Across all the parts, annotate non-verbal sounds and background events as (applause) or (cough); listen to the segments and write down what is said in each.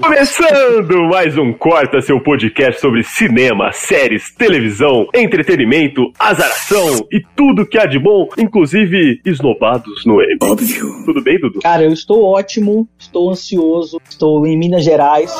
Começando mais um Corta, seu podcast sobre cinema, séries, televisão, entretenimento, azaração e tudo que há de bom, inclusive esnobados no M. Óbvio. Tudo bem, Dudu? Cara, eu estou ótimo, estou ansioso, estou em Minas Gerais.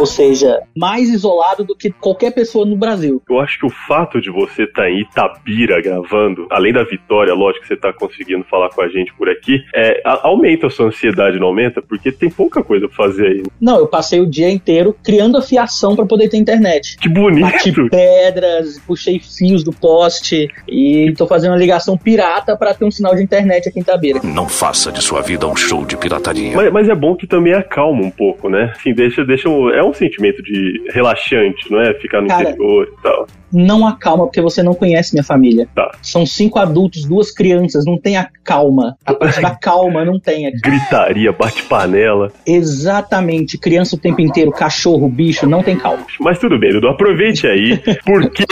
Ou seja, mais isolado do que qualquer pessoa no Brasil. Eu acho que o fato de você estar em Itabira gravando, além da vitória, lógico que você está conseguindo falar com a gente por aqui, é, aumenta a sua ansiedade, não aumenta? Porque tem pouca coisa pra fazer aí. Não, eu passei o dia inteiro criando a fiação para poder ter internet. Que Bati bonito! pedras, puxei fios do poste e tô fazendo uma ligação pirata para ter um sinal de internet aqui em Itabira. Não faça de sua vida um show de pirataria. Mas, mas é bom que também acalma um pouco, né? Assim, deixa, deixa um, é um sentimento de relaxante, não é? Ficar no Cara, interior e tal. Não acalma porque você não conhece minha família. Tá. São cinco adultos, duas crianças, não tem a calma. A (laughs) parte da calma não tem aqui. Gritaria, bate panela. Exatamente, criança o tempo inteiro, cachorro, bicho, não tem calma. Mas tudo bem, Dudu, aproveite aí, porque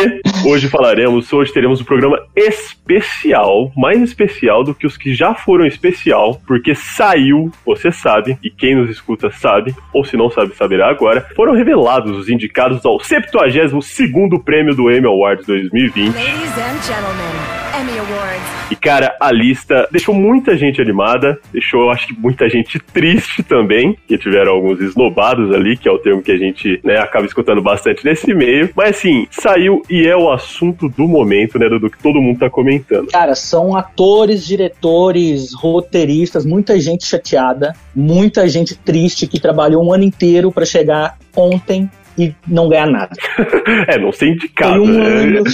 hoje falaremos, hoje teremos um programa especial, mais especial do que os que já foram especial, porque saiu, você sabe, e quem nos escuta sabe, ou se não sabe, saberá agora, foram revelados os indicados ao 72º prêmio do Emmy Awards 2020. Ladies and gentlemen, Emmy Awards. E, cara, a lista deixou muita gente animada, deixou, eu acho que, muita gente triste também, que tiveram alguns esnobados ali, que é o termo que a gente né, acaba escutando bastante nesse meio. Mas, assim, saiu e é o assunto do momento, né, do que todo mundo tá comentando. Cara, são atores, diretores, roteiristas, muita gente chateada, muita gente triste que trabalhou um ano inteiro pra chegar ontem e não ganhar nada. (laughs) É, não ser indicado, Foi um né? ano.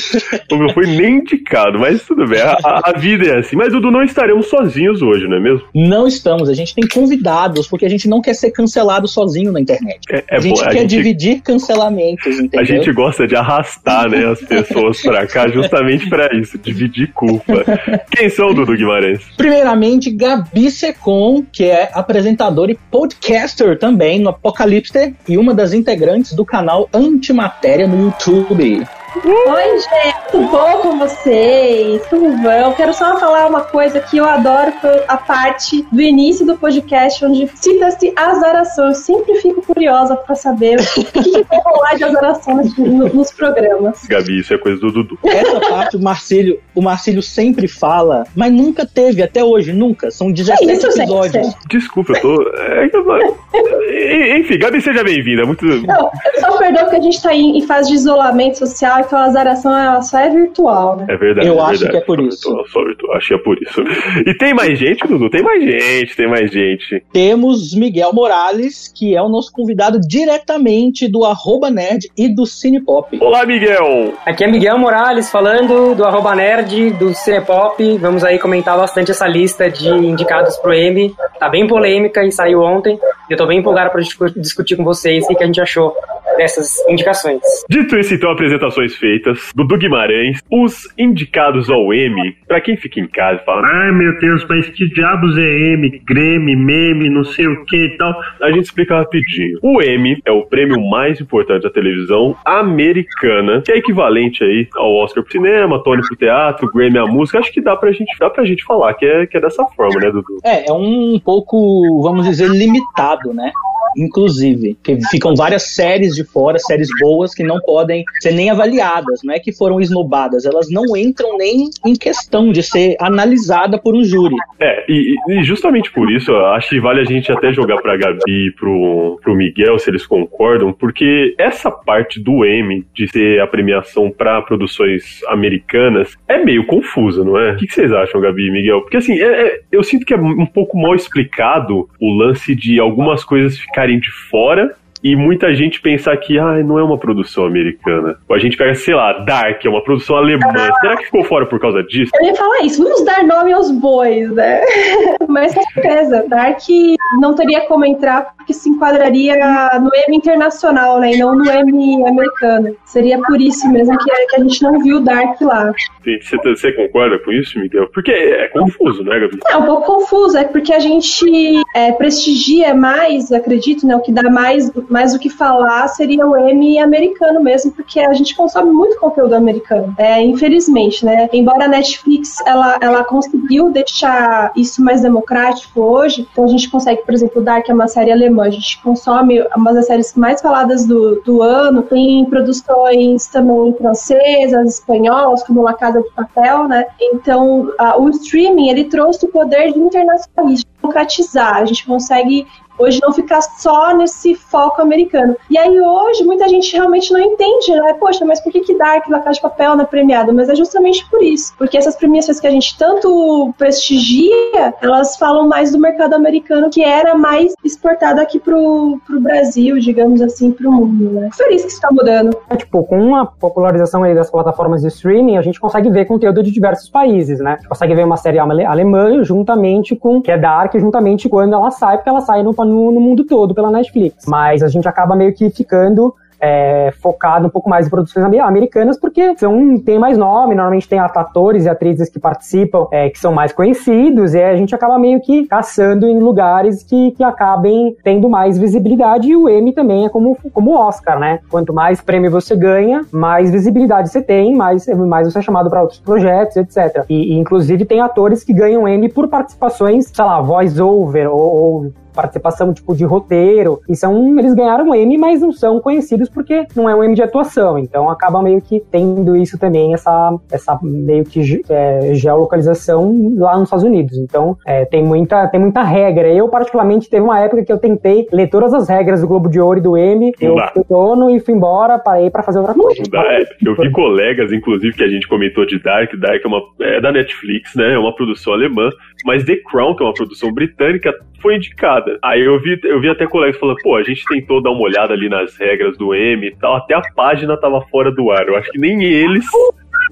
(laughs) Não foi nem indicado, mas tudo bem, a, a- a vida é assim. Mas, Dudu, não estaremos sozinhos hoje, não é mesmo? Não estamos, a gente tem convidados, porque a gente não quer ser cancelado sozinho na internet. É, é a gente bom, quer dividir cancelamentos, entendeu? A gente gosta de arrastar, né, as pessoas pra cá justamente pra isso, dividir culpa. Quem são, Dudu Guimarães? Primeiramente, Gabi Secom, que é apresentadora e podcaster também no Apocalipse e uma das integrantes do canal Antimatéria no YouTube. Oi, gente, tudo bom com vocês? Tudo bom? Quero só falar uma coisa que eu adoro a parte do início do podcast onde cita-se azaração. Eu sempre fico curiosa pra saber o que, que vai rolar de azaração nos, nos programas. Gabi, isso é coisa do Dudu. Essa parte o Marcílio, o Marcílio sempre fala, mas nunca teve até hoje, nunca. São 17 isso, gente, episódios. gente. Desculpa, eu tô. é que tô- Enfim, Gabi, seja bem-vinda. Muito. Não, eu só perdão porque a gente tá em fase de isolamento social, então a azaração ela só é virtual, né? É verdade. Eu é acho verdade. que é por Só isso. virtual, Só virtual, acho que é por isso. E tem mais gente, Dudu? Tem mais gente, tem mais gente. Temos Miguel Morales, que é o nosso convidado diretamente do Arroba Nerd e do Cinepop. Olá, Miguel! Aqui é Miguel Morales falando do arroba nerd, do Cinepop. Vamos aí comentar bastante essa lista de indicados pro M. Tá bem polêmica e saiu ontem. Eu tô bem empolgado pra discu- discutir com vocês o que a gente achou dessas indicações. Dito isso, então, apresentações feitas. Dudu Guimarães, os indicados ao M. Pra quem fica em casa e fala, ai meu Deus, mas que diabos é M? Grêmio, meme, não sei o que e tal. A gente explica rapidinho. O M é o prêmio mais importante da televisão americana, que é equivalente aí ao Oscar pro cinema, Tony pro teatro, Grammy à música. Acho que dá pra gente, dá pra gente falar que é, que é dessa forma, né, Dudu? É, é um pouco, vamos dizer, limitado, né? Inclusive, que ficam várias séries de fora, séries boas que não podem ser nem avaliadas, não é que foram esnobadas, elas não entram nem em questão de ser analisada por um júri. É, e, e justamente por isso, acho que vale a gente até jogar pra Gabi e pro, pro Miguel, se eles concordam, porque essa parte do M, de ser a premiação pra produções americanas, é meio confusa, não é? O que, que vocês acham, Gabi e Miguel? Porque assim, é- é- eu sinto que é um pouco mal explicado o lance de algumas coisas ficarem de fora e muita gente pensar que ah, não é uma produção americana. Ou a gente pega, sei lá, Dark, é uma produção alemã. Será que ficou fora por causa disso? Eu ia falar isso, vamos dar nome aos bois, né? (laughs) Mas com certeza, Dark não teria como entrar porque se enquadraria no M internacional, né? E não no M americano. Seria por isso mesmo que a gente não viu Dark lá. Você, você concorda com isso, Miguel? Porque é confuso, né, Gabi? É um pouco confuso, é porque a gente é, prestigia mais, acredito, né? O que dá mais, mais o que falar seria o M americano mesmo, porque a gente consome muito conteúdo americano. É, infelizmente, né? Embora a Netflix ela, ela conseguiu deixar isso mais democrático hoje, então a gente consegue, por exemplo, Dark é uma série alemã, a gente consome uma das séries mais faladas do, do ano, tem produções também francesas, espanholas, como La Casa de Papel, né? Então, a, o streaming, ele trouxe o poder de internacionalismo, democratizar, a gente consegue Hoje não ficar só nesse foco americano. E aí hoje muita gente realmente não entende, né? Poxa, mas por que, que Dark La Casa de Papel não é premiado? Mas é justamente por isso. Porque essas premiações que a gente tanto prestigia, elas falam mais do mercado americano, que era mais exportado aqui pro, pro Brasil, digamos assim, pro mundo, né? Feliz que isso tá mudando. É, tipo, com a popularização aí das plataformas de streaming, a gente consegue ver conteúdo de diversos países, né? A gente consegue ver uma série alemã juntamente com, que é Dark, juntamente quando ela sai, porque ela sai no no, no mundo todo pela Netflix. Mas a gente acaba meio que ficando é, focado um pouco mais em produções americanas, porque são, tem mais nome, normalmente tem atores e atrizes que participam, é, que são mais conhecidos, e a gente acaba meio que caçando em lugares que, que acabem tendo mais visibilidade, e o Emmy também é como, como o Oscar, né? Quanto mais prêmio você ganha, mais visibilidade você tem, mais, mais você é chamado para outros projetos, etc. E, e, inclusive, tem atores que ganham Emmy por participações, sei lá, voice-over ou, ou participação tipo de roteiro. E são, eles ganharam um M, mas não são conhecidos porque não é um M de atuação. Então acaba meio que tendo isso também, essa, essa meio que é, geolocalização lá nos Estados Unidos. Então é, tem, muita, tem muita regra. Eu, particularmente, teve uma época que eu tentei ler todas as regras do Globo de Ouro e do M. Eu fui dono e fui embora, parei para fazer outra coisa. É, eu vi colegas, inclusive, que a gente comentou de Dark. Dark é, uma, é da Netflix, né? É uma produção alemã. Mas The Crown, que é uma produção britânica, foi indicada. Aí eu vi, eu vi até colegas falando, pô, a gente tentou dar uma olhada ali nas regras do M e tal, até a página tava fora do ar. Eu acho que nem eles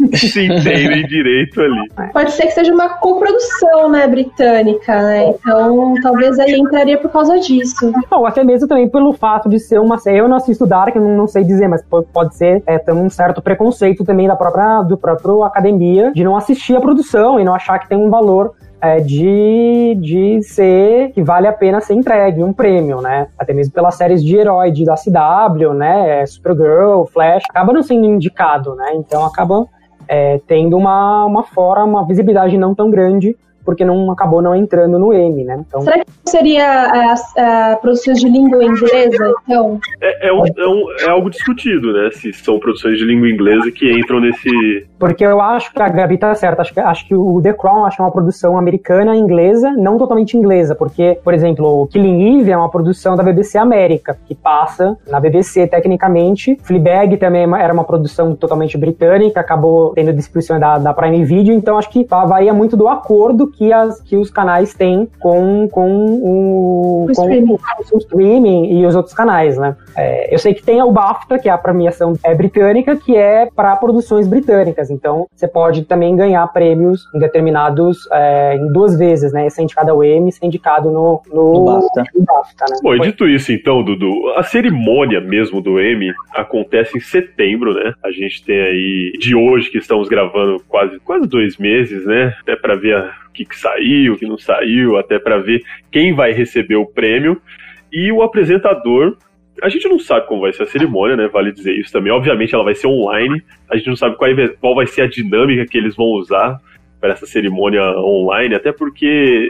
(laughs) se entendem direito ali. Pode ser que seja uma coprodução, né, britânica, né? Então, talvez aí entraria por causa disso. Não, até mesmo também pelo fato de ser uma série. Eu não assisto Dark, não, não sei dizer, mas pode ser é, tem um certo preconceito também da própria do próprio academia de não assistir a produção e não achar que tem um valor é, de, de ser que vale a pena ser entregue um prêmio, né? Até mesmo pelas séries de herói de, da CW, né? Supergirl, Flash, acaba não sendo indicado, né? Então acaba é, tendo uma, uma fora, uma visibilidade não tão grande porque não acabou não entrando no M, né? Então... Será que seria as produções de língua inglesa, então? É, é, um, é, um, é, algo discutido, né? Se são produções de língua inglesa que entram nesse. Porque eu acho que a Gabi tá certa. Acho que, acho que o The Crown acho que é uma produção americana inglesa, não totalmente inglesa, porque, por exemplo, o Killing Eve é uma produção da BBC América, que passa na BBC tecnicamente. Fleabag também é era uma produção totalmente britânica, acabou tendo distribuição da, da Prime Video, então acho que varia muito do acordo que, as, que os canais têm com, com o, o, com streaming. o streaming e os outros canais, né? É, eu sei que tem o BAFTA, que é a premiação é britânica, que é para produções britânicas. Então, você pode também ganhar prêmios em determinados, é, em duas vezes, né? Ser indicado ao Emmy, ser indicado no, no, no BAFTA. No BAFTA né? Bom, dito isso, então, Dudu, a cerimônia mesmo do Emmy acontece em setembro, né? A gente tem aí, de hoje que estamos gravando quase, quase dois meses, né? Até para ver a que, que saiu, que não saiu, até para ver quem vai receber o prêmio. E o apresentador, a gente não sabe como vai ser a cerimônia, né? Vale dizer isso também. Obviamente ela vai ser online. A gente não sabe qual, qual vai ser a dinâmica que eles vão usar para essa cerimônia online, até porque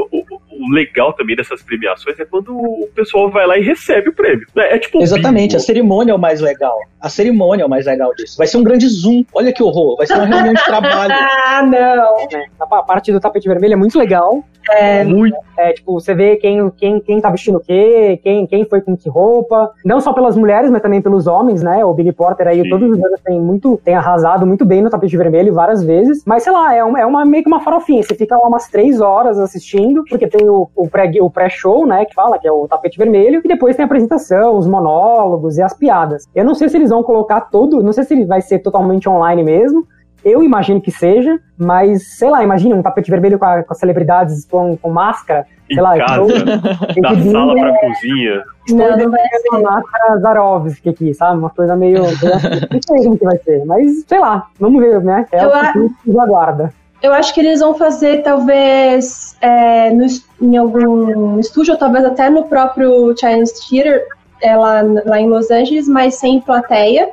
o, o, legal também dessas premiações é quando o pessoal vai lá e recebe o prêmio. É, é tipo um Exatamente, bingo. a cerimônia é o mais legal. A cerimônia é o mais legal disso. Vai ser um grande zoom. Olha que horror. Vai ser uma reunião de trabalho. (laughs) ah, não. É, a parte do tapete vermelho é muito legal. É, muito. É, tipo, você vê quem, quem, quem tá vestindo o quê, quem, quem foi com que roupa. Não só pelas mulheres, mas também pelos homens, né? O Billy Porter aí, Sim. todos os anos tem muito, tem arrasado muito bem no tapete vermelho várias vezes. Mas sei lá, é, uma, é uma, meio que uma farofinha. Você fica lá umas três horas assistindo, porque tem o, o pré- pré-show, né? Que fala que é o tapete vermelho, e depois tem a apresentação, os monólogos e as piadas. Eu não sei se eles vão colocar todo, não sei se ele vai ser totalmente online mesmo. Eu imagino que seja, mas sei lá, imagina um tapete vermelho com, a- com as celebridades com, com máscara. Em sei lá, casa, (laughs) tem da que vir, sala né, pra cozinha. não, não vai uma ser. máscara Zarovski aqui, sabe? Uma coisa meio. (laughs) Não sei como que vai ser, mas sei lá, vamos ver, né? É Eu o que nos aguarda. Eu acho que eles vão fazer, talvez, é, no em algum estúdio, ou talvez até no próprio Chinese Theater, é, lá, lá em Los Angeles, mas sem plateia.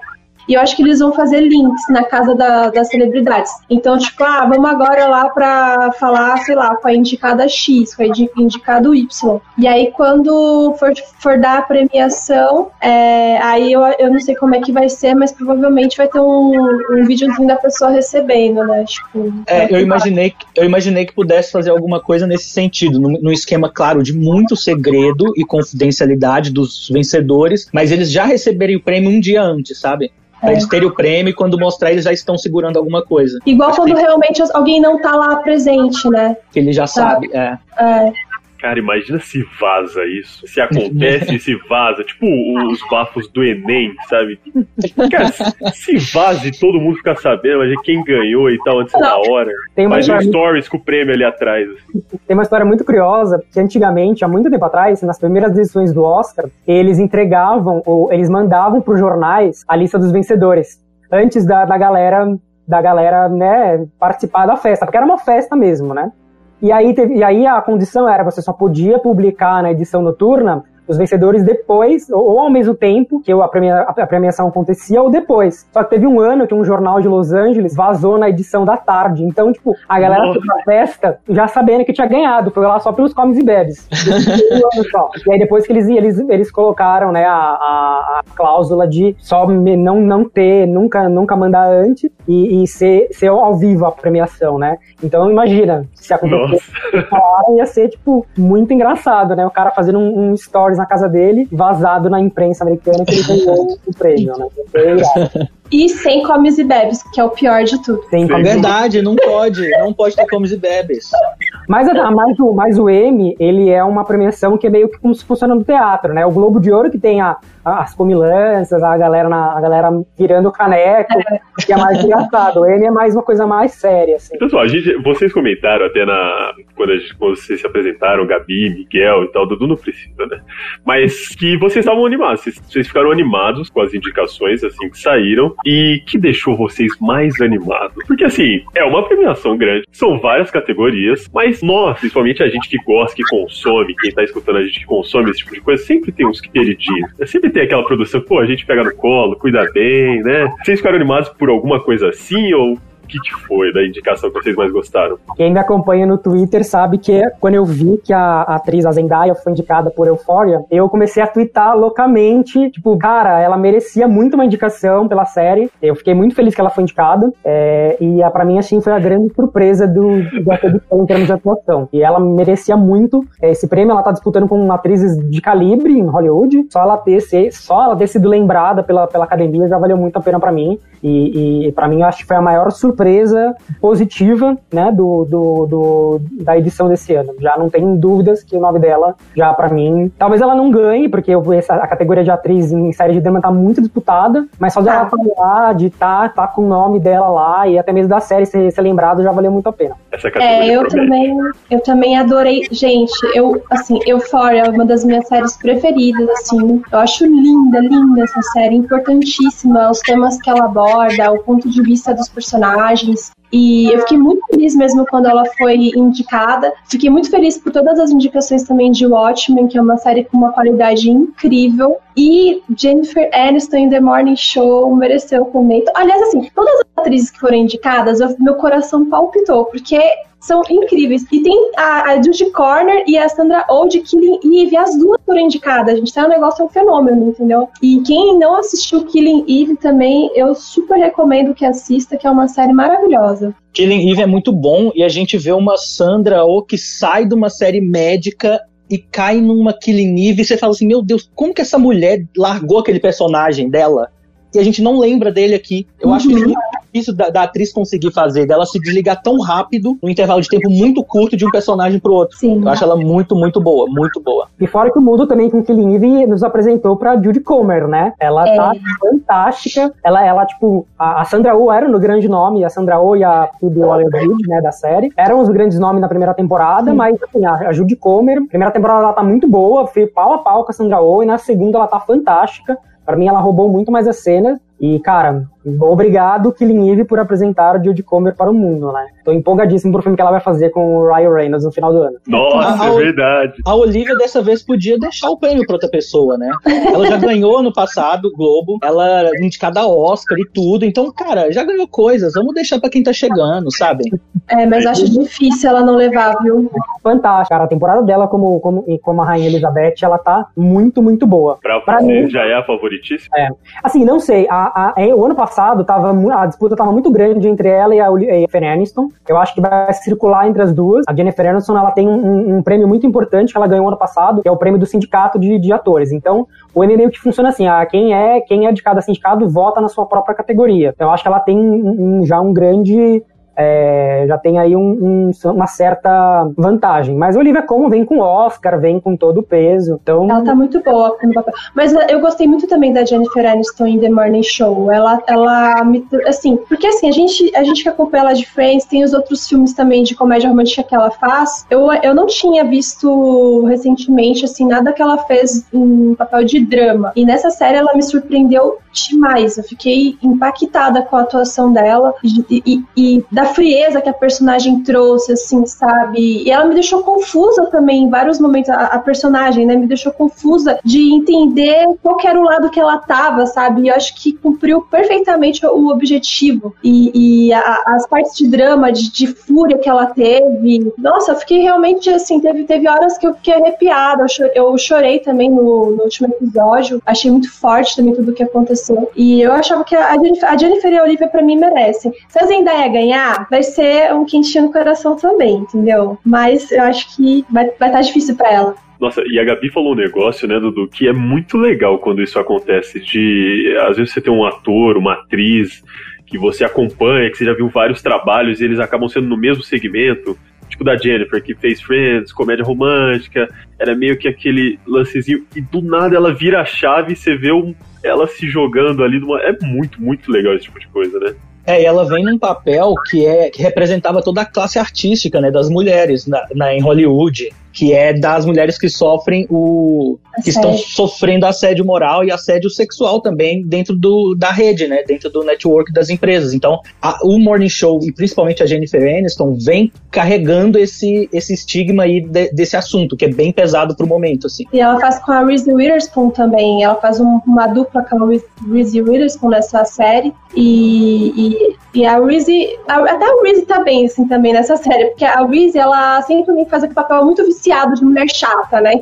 E eu acho que eles vão fazer links na casa da- das celebridades. Então, tipo, ah, vamos agora lá pra falar, sei lá, com a indicada X, com a indi- indicado Y. E aí, quando for, for dar a premiação, é, aí eu, eu não sei como é que vai ser, mas provavelmente vai ter um, um videozinho da pessoa recebendo, né? Tipo, É, eu imaginei, que- eu imaginei que pudesse fazer alguma coisa nesse sentido, no, no esquema, claro, de muito segredo e confidencialidade dos vencedores, mas eles já receberem o prêmio um dia antes, sabe? Pra É. eles terem o prêmio e quando mostrar eles já estão segurando alguma coisa. Igual Acho quando que- realmente alguém não tá lá presente, né? Que ele já sabe. É. É, Cara, imagina se vaza isso. Se acontece e se vaza. Tipo os bafos do Enem, sabe? Cara, se vaza e todo mundo ficar sabendo, mas quem ganhou e tal antes da hora. Tem uma, Faz um stories com o prêmio ali atrás. assim. tem uma história muito curiosa que antigamente, há muito tempo atrás, nas primeiras edições do Oscar, eles entregavam, ou eles mandavam para os jornais a lista dos vencedores antes da, da galera, da galera, né, participar da festa, porque era uma festa mesmo, né? E aí, teve- e aí a condição era você só podia publicar na edição noturna os vencedores depois, ou, ou ao mesmo tempo que a, premia- a premiação acontecia, ou depois. Só que teve um ano que um jornal de Los Angeles vazou na edição da tarde. Então, tipo, a galera foi pra festa já sabendo que tinha ganhado. Foi lá só pelos comes e bebes. (laughs) E aí depois que eles, eles, eles colocaram, né, a, a, a cláusula de só não, não ter, nunca, nunca mandar antes e, e ser, ser ao vivo a premiação, né? Então imagina, se acontecesse ia ser, tipo, muito engraçado, né? O cara fazendo um, um stories na casa dele, vazado na imprensa americana que ele ganhou o prêmio, né? (laughs) Foi irado. E sem comes e bebes, que é o pior de tudo. Como- Verdade, não pode. Não pode ter comes e bebes. Mas, mais, o, mais o M, ele é uma premiação que é meio que como se funciona no teatro, né? O Globo de Ouro que tem a, a- as comilanças, a galera, na, a galera virando o caneco, que é mais engraçado. O M é mais uma coisa mais séria, assim. Pessoal, a gente, vocês comentaram até na. Quando, a gente, quando vocês se apresentaram, Gabi, Miguel e tal, Dudu não precisa, né? Mas que vocês estavam animados, vocês, vocês ficaram animados com as indicações, assim, que saíram. E que deixou vocês mais animados? Porque, assim, é uma premiação grande, são várias categorias, mas nós, principalmente a gente que gosta, que consome, quem tá escutando a gente que consome esse tipo de coisa, sempre tem uns queridinhos. Sempre tem aquela produção, pô, a gente pega no colo, cuida bem, né? Vocês ficaram animados por alguma coisa assim ou que, que foi da indicação que vocês mais gostaram? Quem me acompanha no Twitter sabe que quando eu vi que a atriz, a Zendaya, foi indicada por Euphoria, eu comecei a twittar loucamente, tipo, cara, ela merecia muito uma indicação pela série, eu fiquei muito feliz que ela foi indicada, é, e a, pra mim, assim, foi a grande surpresa do, da edição em termos de atuação, e ela merecia muito é, esse prêmio, ela tá disputando com atrizes de calibre em Hollywood, só ela ter, ser, só ela ter sido lembrada pela, pela academia já valeu muito a pena pra mim, e, e para mim eu acho que foi a maior surpresa positiva, né, do, do, do- da edição desse ano. Já não tenho dúvidas que o nome dela, já pra mim, talvez ela não ganhe, porque eu, essa, a categoria de atriz em série de drama tá muito disputada, mas só dela falar, de tá, tá com o nome dela lá, e até mesmo da série ser, ser lembrado, já valeu muito a pena. É, eu promete. também, eu também adorei. Gente, eu, assim, Euphoria é uma das minhas séries preferidas, assim. Eu acho linda, linda essa série, importantíssima. Os temas que ela aborda, o ponto de vista dos personagens. E eu fiquei muito feliz mesmo quando ela foi indicada. Fiquei muito feliz por todas as indicações também de Watchmen, que é uma série com uma qualidade incrível. E Jennifer Aniston em The Morning Show mereceu também. Aliás, assim, todas as atrizes que foram indicadas, eu- meu coração palpitou, porque são incríveis. E tem a, a Judy Corner e a Sandra Oh de Killing Eve, as duas foram indicadas, gente. É um negócio, é um fenômeno, entendeu? E quem não assistiu Killing Eve também, eu super recomendo que assista, que é uma série maravilhosa. Killing Eve é muito bom e a gente vê uma Sandra Oh que sai de uma série médica e cai numa Killing Eve e você fala assim, meu Deus, como que essa mulher largou aquele personagem dela? E a gente não lembra dele aqui. Eu acho que é muito difícil da, da atriz conseguir fazer, dela se desligar tão rápido, num intervalo de tempo muito curto de um personagem pro outro. Sim. Eu acho ela muito, muito boa, muito boa. E fora que o mundo também com Killing Eve nos apresentou pra Judy Comer, né? Ela É. tá fantástica. Ela, ela tipo, a, a Sandra Oh era no grande nome, a Sandra Oh e a Phoebe Waller-Bridge, né, da série. Eram os grandes nomes na primeira temporada, mas assim, a, a Judy Comer, primeira temporada ela tá muito boa, foi pau a pau com a Sandra Oh, e na segunda ela tá fantástica. Pra mim, ela roubou muito mais a cena. E, cara, obrigado, Killing Eve, por apresentar Judy Comer para o mundo, né? Tô empolgadíssimo pro filme que ela vai fazer com o Ryan Reynolds no final do ano. Nossa, Ah, é o- verdade. A Olivia dessa vez podia deixar o prêmio pra outra pessoa, né? Ela já ganhou no passado o Globo, ela era indicada a Oscar e tudo. Então, cara, já ganhou coisas. Vamos deixar pra quem tá chegando, sabe? É, mas acho difícil ela não levar, viu? Fantástica, cara. A temporada dela como, como, e como a Rainha Elizabeth, ela tá muito, muito boa. Pra, Pra você mim- já é a favoritíssima? Assim, não sei. A, a- é, o ano passado tava, a disputa tava muito grande entre ela e a a Jennifer Aniston. Eu acho que vai circular entre as duas. A Jennifer Aniston ela tem um, um- prêmio muito importante que ela ganhou ano passado, que é o prêmio do sindicato de, de atores. Então, o Emmy meio que funciona assim: ah, quem é quem é de cada sindicato vota na sua própria categoria. Então, eu acho que ela tem um- já um grande é, já tem aí um- um- uma certa vantagem. Mas Olivia Colman vem com Oscar, vem com todo o peso. Então, Ela tá muito boa no papel. Mas uh, eu gostei muito também da Jennifer Aniston em The Morning Show. Ela, ela assim, porque assim, a gente, a gente que acompanha ela de Friends, tem os outros filmes também de comédia romântica que ela faz. Eu, eu não tinha visto recentemente, assim, nada que ela fez em papel de drama. E nessa série ela me surpreendeu demais. Eu fiquei impactada com a atuação dela e, e- e da frieza que a personagem trouxe, assim, sabe? E ela me deixou confusa também em vários momentos. A, a personagem, né, me deixou confusa de entender qual era o lado que ela tava, sabe? E eu acho que cumpriu perfeitamente o objetivo. E, e a- as partes de drama, de, de fúria que ela teve. Nossa, eu fiquei realmente assim. Teve, teve horas que eu fiquei arrepiada. Eu, cho- eu chorei também no, no último episódio. Achei muito forte também tudo o que aconteceu. E eu achava que a a Jennifer e a Olivia, pra mim, merecem. Se a Zendaya ganhar, vai ser um quentinho no coração também, entendeu? Mas eu acho que vai estar tá difícil pra ela. Nossa, e a Gabi falou um negócio, né, Dudu, que é muito legal quando isso acontece. De às vezes você tem um ator, uma atriz que você acompanha, que você já viu vários trabalhos e eles acabam sendo no mesmo segmento. Tipo da Jennifer, que fez Friends, comédia romântica, era meio que aquele lancezinho, e do nada ela vira a chave e você vê um- ela se jogando ali numa. É muito, muito legal esse tipo de coisa, né? É, e ela vem num papel que é que representava toda a classe artística, né, das mulheres na, na- em Hollywood, que é das mulheres que sofrem o que estão Assédio. sofrendo assédio moral e assédio sexual também dentro do, da rede, né, dentro do network das empresas. Então, a- o Morning Show e principalmente a Jennifer Aniston vem carregando esse esse estigma aí de- desse assunto, que é bem pesado pro momento, assim. E ela faz com a Reese Witherspoon também. Ela faz um- uma dupla com a Reese- Witherspoon nessa série. E, e, e a Reese. até a Reese tá bem, assim, também nessa série. Porque a Reese, ela sempre me faz aquele papel muito viciado de mulher chata, né?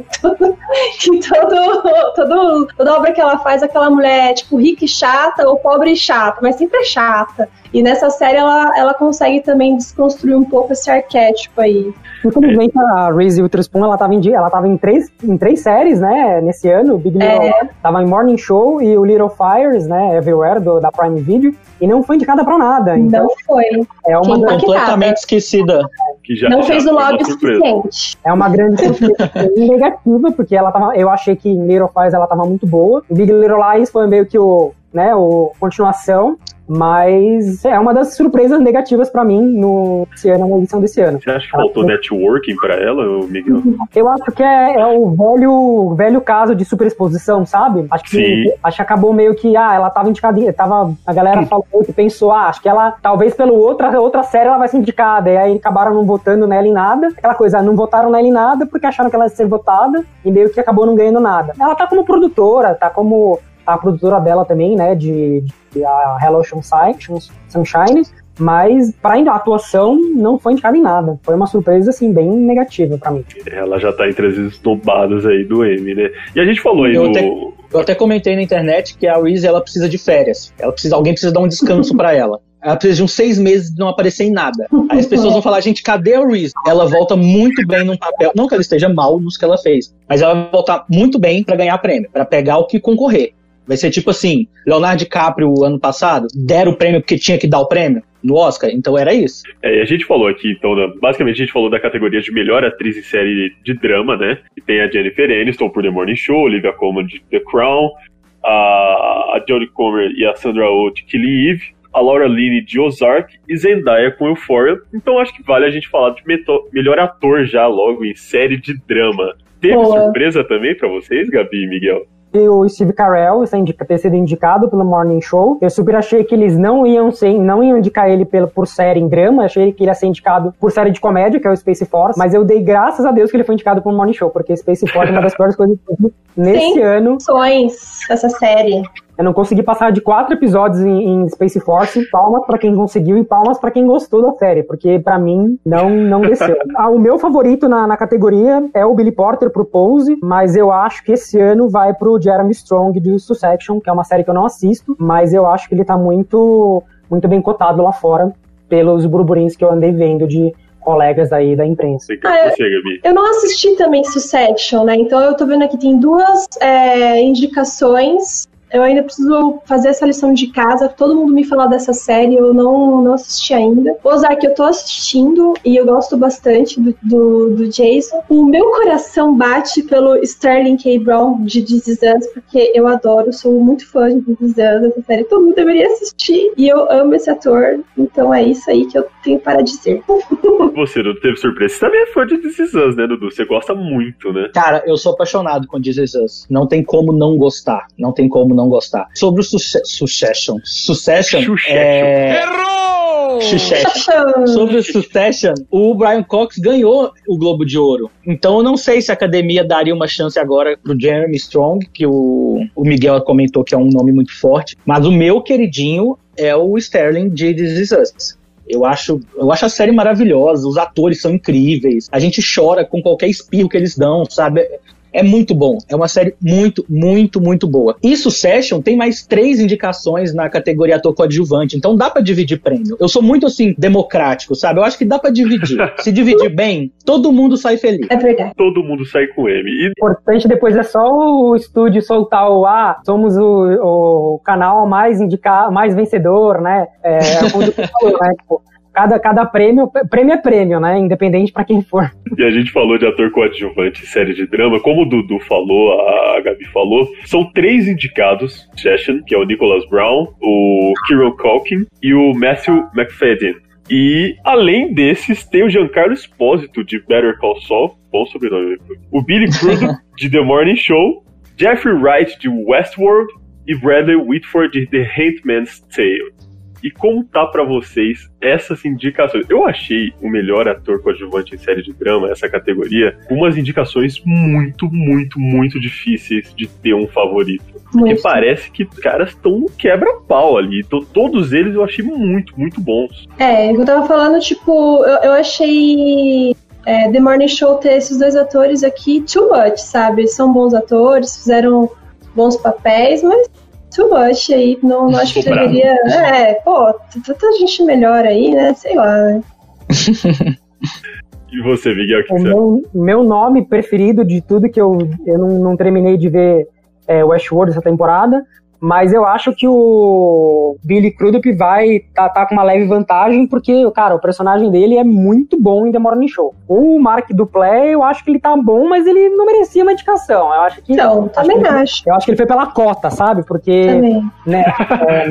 que (laughs) todo, todo, toda obra que ela faz, aquela mulher, tipo, rica e chata ou pobre e chata, mas sempre é chata. E nessa série ela, ela consegue também desconstruir um pouco esse arquétipo aí. Infelizmente, a Reese Witherspoon, ela tava, em, dia- ela tava em, três, em três séries, né, nesse ano. Big Little É. Tava em Morning Show e o Little Fires, né, Everywhere, do, da Prime Video. E não foi indicada pra nada. Então, Não foi. é uma, Quem tá- Completamente esquecida. Que já, não já fez o lobby suficiente. é uma grande surpresa (laughs) negativa, porque ela tava, eu achei que em Little Fires ela tava muito boa. Big Little Lies foi meio que o, né, o continuação. Mas é uma das surpresas negativas pra mim no esse ano, na edição desse ano. Você acha que faltou networking pra ela, Miguel? Eu acho que é, é o velho, velho caso de superexposição, sabe? Acho que, Sim. acho que acabou meio que, ah, ela tava indicada, tava, a galera falou que pensou, ah, acho que ela, talvez pelo outra, outra série ela vai ser indicada, e aí acabaram não votando nela em nada. Aquela coisa, não votaram nela em nada porque acharam que ela ia ser votada, e meio que acabou não ganhando nada. Ela tá como produtora, tá como a produtora dela também, né, de, de a Hello Sunshine, Sunshine mas para a atuação não foi indicada em nada. Foi uma surpresa assim bem negativa para mim. Ela já tá entre as esnobadas aí do M, né? E a gente falou aí eu no até, eu até comentei na internet que a Reese ela precisa de férias. Ela precisa, alguém precisa dar um descanso para ela. Ela precisa de uns seis meses de não aparecer em nada. Aí as pessoas vão falar, gente, cadê a Reese? Ela volta muito bem num papel. Não que ela esteja mal nos que ela fez, mas ela vai voltar muito bem para ganhar prêmio, para pegar o que concorrer. Vai ser tipo assim, Leonardo DiCaprio ano passado, deram o prêmio porque tinha que dar o prêmio no Oscar, então era isso. É, a gente falou aqui, então, né, basicamente a gente falou da categoria de melhor atriz em série de drama, né? E tem a Jennifer Aniston por The Morning Show, Olivia Colman de The Crown, a, a Jodie Comer e a Sandra Oh de Killing Eve, a Laura Linney de Ozark e Zendaya com Euphoria. Então acho que vale a gente falar de melhor ator já logo em série de drama. Teve Boa. surpresa também para vocês, Gabi e Miguel? O Steve Carell ter sido indicado pelo Morning Show. Eu super achei que eles não iam ser, não iam indicar ele pelo, por série em drama, achei que ele ia ser indicado por série de comédia, que é o Space Force, mas eu dei graças a Deus que ele foi indicado pelo Morning Show, porque Space Force é uma das (laughs) piores coisas nesse Sim, ano. essa série. Eu não consegui passar de quatro episódios em, em Space Force. Palmas para quem conseguiu e palmas para quem gostou da série, porque para mim não, não desceu. (laughs) ah, o meu favorito na, na categoria é o Billy Porter pro Pose, mas eu acho que esse ano vai pro Jeremy Strong de Succession, que é uma série que eu não assisto, mas eu acho que ele tá muito, muito bem cotado lá fora pelos burburinhos que eu andei vendo de colegas aí da imprensa. Ah, eu, eu, não assisti também Succession, né? Então eu tô vendo aqui tem duas é, indicações eu ainda preciso fazer essa lição de casa. Todo mundo me fala dessa série, eu não, não assisti ainda. Ozark eu tô assistindo e eu gosto bastante do, do, do Jason. O meu coração bate pelo Sterling K. Brown de This Is Us, porque eu adoro, sou muito fã de This Is Us, essa série. Todo mundo deveria assistir e eu amo esse ator. Então é isso aí que eu tenho para dizer. (laughs) Você não teve surpresa. Você também é fã de This Is Us, né, Dudu? Você gosta muito, né? Cara, eu sou apaixonado com This Is Us. Não tem como não gostar. Não tem como não não gostar. Sobre o Succession. Succession. É... Errou! Succession. Sobre o Succession, o Brian Cox ganhou o Globo de Ouro. Então eu não sei se a academia daria uma chance agora pro Jeremy Strong, que o, o Miguel comentou que é um nome muito forte. Mas o meu queridinho é o Sterling de This Is Us. Eu acho, eu acho a série maravilhosa, os atores são incríveis, a gente chora com qualquer espirro que eles dão, sabe? É muito bom. É uma série muito, muito, muito boa. E Succession tem mais três indicações na categoria ator coadjuvante. Então dá para dividir prêmio. Eu sou muito assim, democrático, sabe? Eu acho que dá para dividir. Se dividir (laughs) bem, todo mundo sai feliz. É verdade. Todo mundo sai com ele. E... O importante depois é só o estúdio soltar o ah, somos o, o canal mais indicado, mais vencedor, né? É, é o falou, né? Tipo, cada, cada prêmio, prêmio é prêmio, né? Independente para quem for. E a gente falou de ator coadjuvante em série de drama, como o Dudu falou, a Gabi falou, são três indicados, Session, que é o Nicholas Brown, o Kieran Culkin e o Matthew McFadden. E além desses, tem o Giancarlo Espósito de Better Call Saul, bom sobrenome, o Billy Crudup (laughs) de The Morning Show, Jeffrey Wright de Westworld e Bradley Whitford de The Handmaid's Tale e contar para vocês essas indicações. Eu achei o melhor ator coadjuvante em série de drama, essa categoria, umas indicações muito, muito, muito difíceis de ter um favorito. Porque parece que os caras estão no quebra-pau ali. Então, todos eles eu achei muito, muito bons. É, eu tava falando, tipo, eu, eu achei é, The Morning Show ter esses dois atores aqui too much, sabe? São bons atores, fizeram bons papéis, mas too much aí. Não, não acho que deveria. É, pô, tanta gente melhor aí, né? Sei lá, né? (laughs) E você, Miguel, que o meu, meu nome preferido de tudo que eu, eu não, não terminei de ver é, Westworld essa temporada, mas eu acho que o Billy Crudup vai tá, tá com uma leve vantagem, porque, cara, o personagem dele é muito bom em The Morning Show. O Mark Duplay, eu acho que ele tá bom, mas ele não merecia uma indicação. Eu acho que. Então, também acho. acho. Eu acho que ele foi pela cota, sabe? Porque. Também. Né, (laughs) é,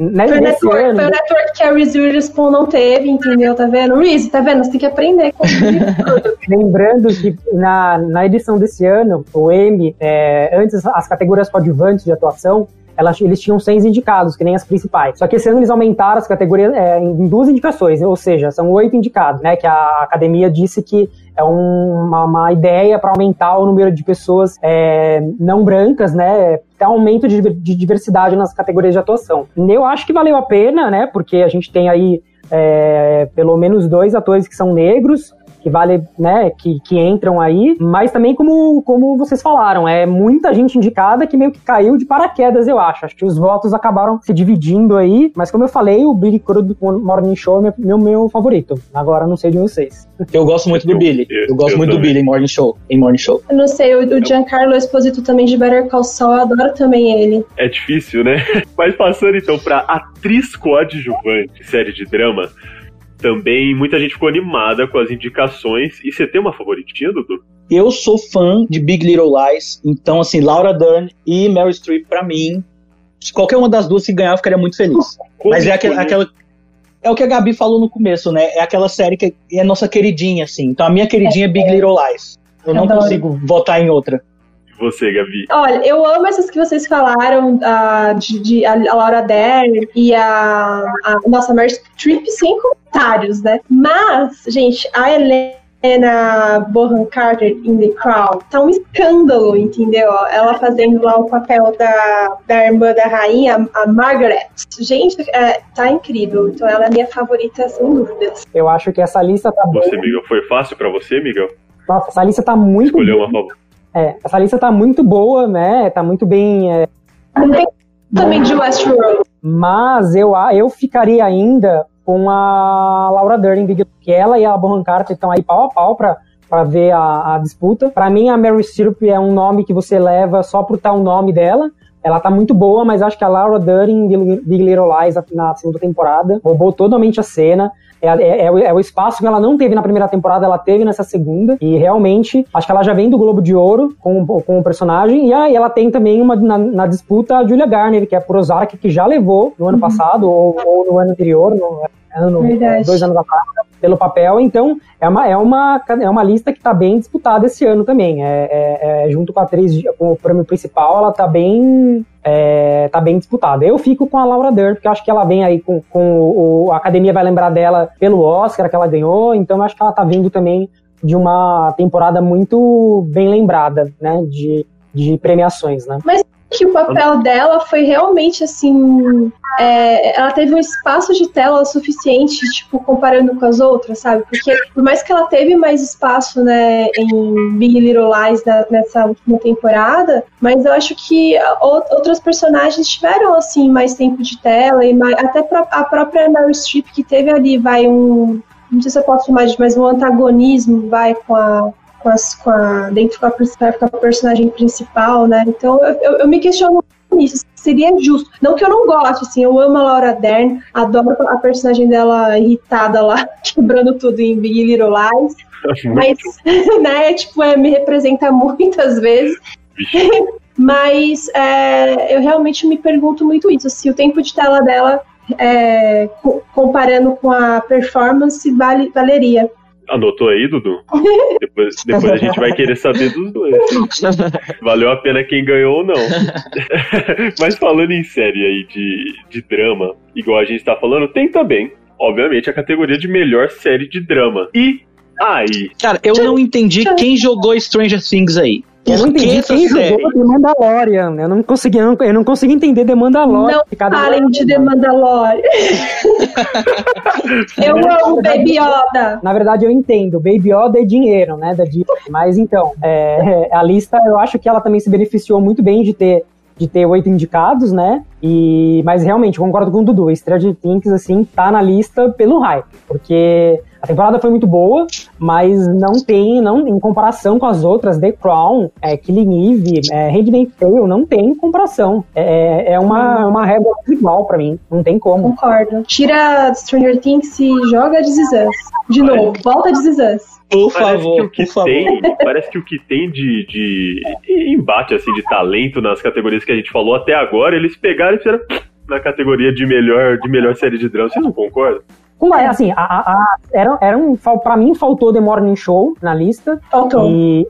né, foi, o network, ano, foi o network que a Reese Witherspoon não teve, entendeu? Tá vendo? Reese, tá vendo? Você tem que aprender com (laughs) Lembrando que na, na edição desse ano, o Emmy, é, antes as categorias coadjuvantes de atuação, elas, eles tinham seis indicados, que nem as principais. Só que esse ano eles aumentaram as categorias é, em duas indicações, ou seja, são oito indicados, né? Que a academia disse que é um, uma, uma, ideia para aumentar o número de pessoas é, não brancas, né? ter aumento de, de diversidade nas categorias de atuação. Eu acho que valeu a pena, né? Porque a gente tem aí é, pelo menos dois atores que são negros, que vale, né, que, que entram aí, mas também como, como vocês falaram, é muita gente indicada que meio que caiu de paraquedas, eu acho. Acho que os votos acabaram se dividindo aí, mas como eu falei, o Billy Crudup Morning Show é meu, meu favorito. Agora não sei de vocês. Eu gosto muito do Billy. Eu, gosto eu muito também. do Billy em Morning Show. Em Morning Show. Eu não sei, o, o Giancarlo Esposito também de Better Call Saul, eu adoro também ele. É difícil, né? (laughs) Mas passando então pra atriz coadjuvante, série de drama, também muita gente ficou animada com as indicações. E você tem uma favoritinha, Dudu? Eu sou fã de Big Little Lies, então assim, Laura Dern e Meryl Streep para mim, se qualquer uma das duas se ganhar, eu ficaria muito feliz. Como Mas é aquela, aquela, é o que a Gabi falou no começo, né? É aquela série que é nossa queridinha assim. Então a minha queridinha é Big Little Lies. Eu não consigo votar em outra você, Gabi? Olha, eu amo essas que vocês falaram, uh, de, de, a Laura Dern e a, a nossa Meryl Streep, sem comentários, né? Mas, gente, a Helena Bohan Carter em The Crown tá um escândalo, entendeu? Ela fazendo lá o papel da, da irmã da rainha, a Margaret. Gente, é, tá incrível. Então ela é minha favorita, sem dúvidas. Eu acho que essa lista tá Você, Miguel, foi fácil para você, Miguel? Nossa, essa lista tá muito. Escolheu uma favorita. É, essa lista tá muito boa, né? Tá muito bem. É... Também de Westworld. Mas eu, eu ficaria ainda com a Laura Dern, que ela e a Bohan Carter estão aí pau a pau pra, pra ver a, a disputa. Para mim, a Mary Streep é um nome que você leva só por estar o nome dela. Ela tá muito boa, mas acho que a Laura Dern em Big Little Lies na segunda temporada roubou totalmente a cena. É, é, é, o, é, o espaço que ela não teve na primeira temporada, ela teve nessa segunda. E realmente, acho que ela já vem do Globo de Ouro com, com o personagem. E aí ela tem também uma na, na disputa a Julia Garner, que é por Ozark, que já levou no ano uhum. passado, ou, ou, no ano anterior, no ano, dois anos atrás, pelo papel. Então, é uma, é uma, é uma lista que está bem disputada esse ano também. É, é, é, junto com a atriz, com o prêmio principal, ela está bem é, tá bem disputada. Eu fico com a Laura Dern, porque eu acho que ela vem aí com, com o, a academia vai lembrar dela pelo Oscar que ela ganhou, então eu acho que ela tá vindo também de uma temporada muito bem lembrada, né, de, de premiações, né. Mas que o papel dela foi realmente assim. É, ela teve um espaço de tela suficiente, tipo, comparando com as outras, sabe? Porque por mais que ela teve mais espaço, né, em Big Little Lies na, nessa última temporada, mas eu acho que outras personagens tiveram, assim, mais tempo de tela, e mais, até a própria Meryl Streep, que teve ali, vai, um. Não sei se eu posso chamar de, mas um antagonismo, vai, com a com, as, com a, dentro com a, com a personagem principal, né? Então eu, eu, eu me questiono nisso, seria justo. Não que eu não goste, assim, eu amo a Laura Dern, adoro a personagem dela irritada lá, (laughs) quebrando tudo em Big Little Lies. mas, (laughs) né, tipo, é, me representa (laughs) muitas vezes. mas é, eu realmente me pergunto muito isso, se o tempo de tela dela, é, comparando com a performance, vale, valeria. Anotou aí, Dudu? (laughs) depois, depois a gente vai querer saber dos dois. Valeu a pena quem ganhou ou não. (laughs) Mas falando em série aí de, de drama, igual a gente tá falando, tem também, obviamente, a categoria de melhor série de drama. E aí? Cara, eu não entendi quem jogou Stranger Things aí. Eu não entendi quem jogou The Mandalorian. Eu não consegui, eu não, eu não consegui entender The Mandalorian. Não falem de The Mandalorian. (laughs) eu amo Baby Yoda. Na verdade, eu entendo. Baby Yoda é dinheiro, né? Da Disney. Mas então, é, a lista, eu acho que ela também se beneficiou muito bem de ter de ter oito indicados, né? E, mas realmente, concordo com o Dudu, Stranger Things, assim, tá na lista pelo hype, porque a temporada foi muito boa, mas não tem, não, em comparação com as outras, The Crown, é, Killing Eve, é, Handmaid's Tale, não tem comparação. É, é uma, uma régua igual para mim, não tem como. Concordo. Tira Stranger Things e joga This Is Us. De novo, volta This Is Us. Por parece favor, que o que tem, parece que o que tem de, de embate assim de talento nas categorias que a gente falou até agora, eles pegaram e fizeram na categoria de melhor de melhor série de drama. Você não concorda? Como é, assim, a, a, a, era, era um, pra mim faltou The Morning Show na lista. Faltou. E,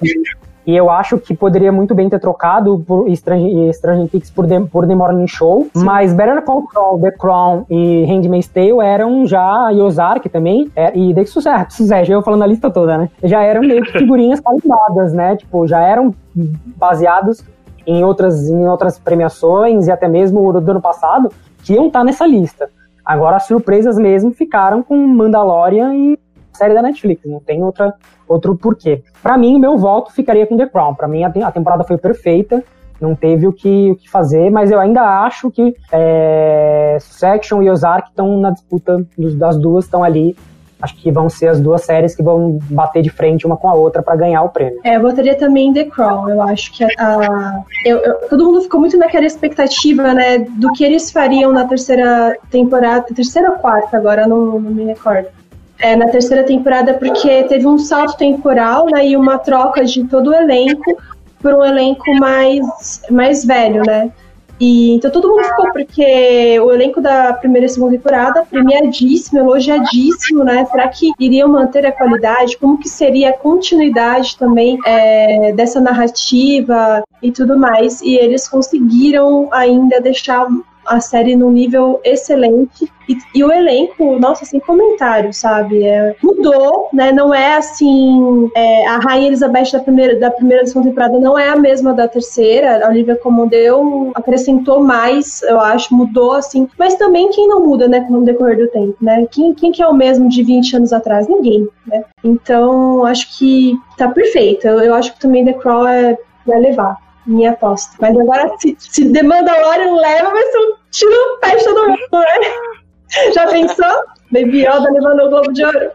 e eu acho que poderia muito bem ter trocado por Stranger Things por The, por The Morning Show. Sim. Mas Better Call Saul, The Crown e Handmaid's Tale eram já, e Ozark também, é, e The Succession, já eu falando a lista toda, né? Já eram meio que (laughs) figurinhas carimbadas, né? Tipo, já eram baseados em outras, em outras premiações e até mesmo o do ano passado, que iam estar nessa lista. Agora as surpresas mesmo ficaram com Mandalorian e série da Netflix, não tem outra, outro porquê. Para mim, meu voto ficaria com The Crown. Para mim, a, temporada foi perfeita, não teve o que, o que fazer, mas eu ainda acho que é, Section e Ozark estão na disputa das duas, estão ali acho que vão ser as duas séries que vão bater de frente uma com a outra para ganhar o prêmio. É, eu votaria também The Crown. Eu acho que a eu, eu, todo mundo ficou muito naquela expectativa, né, do que eles fariam na terceira temporada, terceira ou quarta agora, não, não me recordo. É, na terceira temporada, porque teve um salto temporal né, e uma troca de todo o elenco por um elenco mais, mais velho, né? E, então todo mundo ficou, porque o elenco da primeira e segunda temporada, premiadíssimo, elogiadíssimo, né? Será que iriam manter a qualidade? Como que seria a continuidade também é, dessa narrativa e tudo mais? E eles conseguiram ainda deixar a série num nível excelente. E, e, o elenco, nossa, sem comentário, sabe? É, mudou, né? Não é assim. É, a Rainha Elizabeth da primeira, da primeira edição temporada não é a mesma da terceira. A Olivia Comondeu acrescentou mais, eu acho, mudou assim. Mas também quem não muda, né, com o decorrer do tempo, né? Quem, quem que é o mesmo de 20 anos atrás? Ninguém, né? Então, acho que tá perfeito. Eu, eu acho que também The Crow é, vai levar minha aposta. Mas agora, se, se The Mandalorian leva, vai ser um tiro no pé todo mundo, né? (laughs) Já pensou? Baby Yoda levando o Globo de Ouro.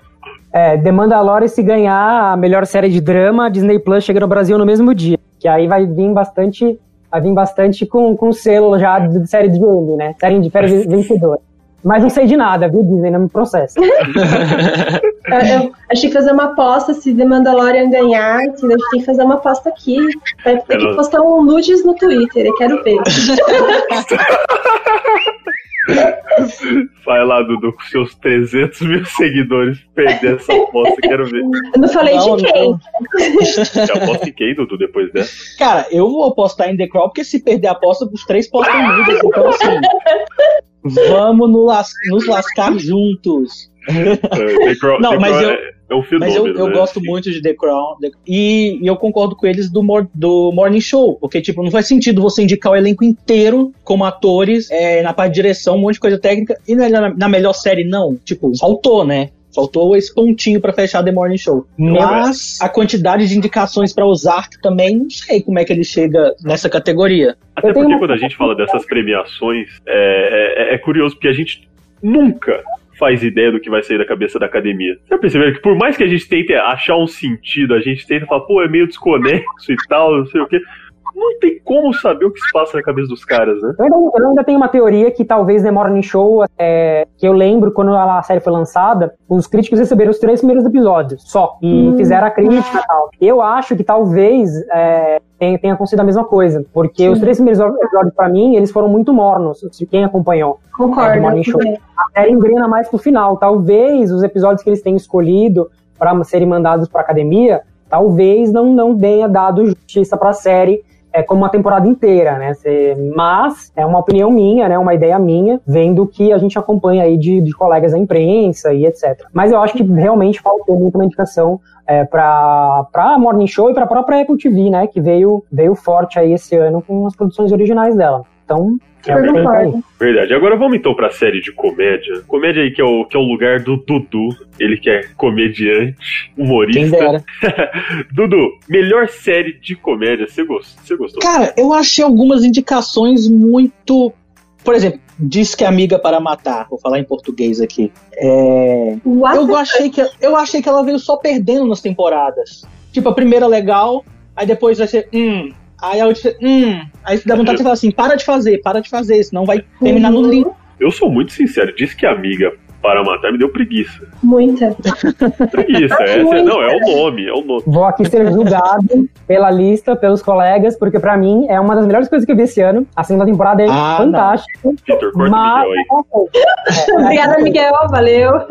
É, The Mandalorian, se ganhar a melhor série de drama, a Disney Plus chega no Brasil no mesmo dia. Que aí vai vir bastante, vai vir bastante com, com selo já de série de game, né? Série de férias vencedora. Mas não sei de nada, viu, Disney? Não me processa. eu, (laughs) eu achei que fazer uma aposta se The Mandalorian ganhar. Assim, a gente tem que fazer uma aposta aqui. Vai ter que postar um nudes no Twitter. Eu quero ver. (laughs) Vai lá, Dudu, com seus 300 mil seguidores, perder essa aposta, quero ver. Eu não falei não, de quem. Já aposta em quem, Dudu, depois dessa? Cara, eu vou apostar em The Crow, porque se perder a aposta, os três postam nudes, então assim... Vamos no las nos lascar juntos. É, Crown, não, mas eu, é, é um mas eu, eu né? gosto muito de The Crown e, e, eu concordo com eles do, do Morning Show, porque tipo não faz sentido você indicar o elenco inteiro como atores é, na parte de direção, um monte de coisa técnica e na, na melhor série não, tipo faltou, né? Faltou esse pontinho para fechar The Morning Show. Mas a quantidade de indicações para Ozark também, não sei como é que ele chega nessa categoria. Até porque quando a gente fala dessas premiações, é, é, é curioso, porque a gente nunca faz ideia do que vai sair da cabeça da academia. Você percebeu que por mais que a gente tente achar um sentido, a gente tenta falar, pô, é meio desconexo e tal, não sei o quê não tem como saber o que se passa na cabeça dos caras, né? Eu ainda, eu ainda tenho uma teoria que talvez The Morning Show, é, que eu lembro quando a série foi lançada, os críticos receberam os três primeiros episódios só, e hum. fizeram a crítica e tal. Eu acho que talvez é, tenha, tenha acontecido a mesma coisa, porque Sim. os três primeiros episódios, para mim, eles foram muito mornos, se quem acompanhou. Concordo. É, Morning Show. A série engrena mais pro final. Talvez os episódios que eles têm escolhido para serem mandados para academia, talvez não, não tenha dado justiça para a série é como uma temporada inteira, né? mas é uma opinião minha, né? Uma ideia minha, vendo que a gente acompanha aí de, de colegas da imprensa e etc. Mas eu acho que realmente faltou muita uma indicação é, para para Morning Show e para a própria Apple TV, né? Que veio veio forte aí esse ano com as produções originais dela. Então, Verdade. Agora vamos então pra série de comédia. Comédia aí que é o, que é o lugar do Dudu. Ele que é comediante, humorista. (laughs) Dudu, melhor série de comédia. Você gostou? Você gostou? Cara, eu achei algumas indicações muito. Por exemplo, Diz que é amiga para matar. Vou falar em português aqui. É... Eu, achei que, eu achei que ela veio só perdendo nas temporadas. Tipo, a primeira legal, aí depois vai ser. Hum, Aí a outra, hum. Aí dá vontade de falar assim: para de fazer, para de fazer, senão vai terminar no link. Eu sou muito sincero, disse que a amiga para matar me deu preguiça. Muita. Preguiça, (laughs) é, Muita. não, é o nome, é o nome. Vou aqui ser julgado pela lista, pelos colegas, porque para mim é uma das melhores coisas que eu vi esse ano. A segunda temporada é ah, fantástica. Vitor, corta mas... Miguel aí. (laughs) Obrigada, Miguel, valeu. a,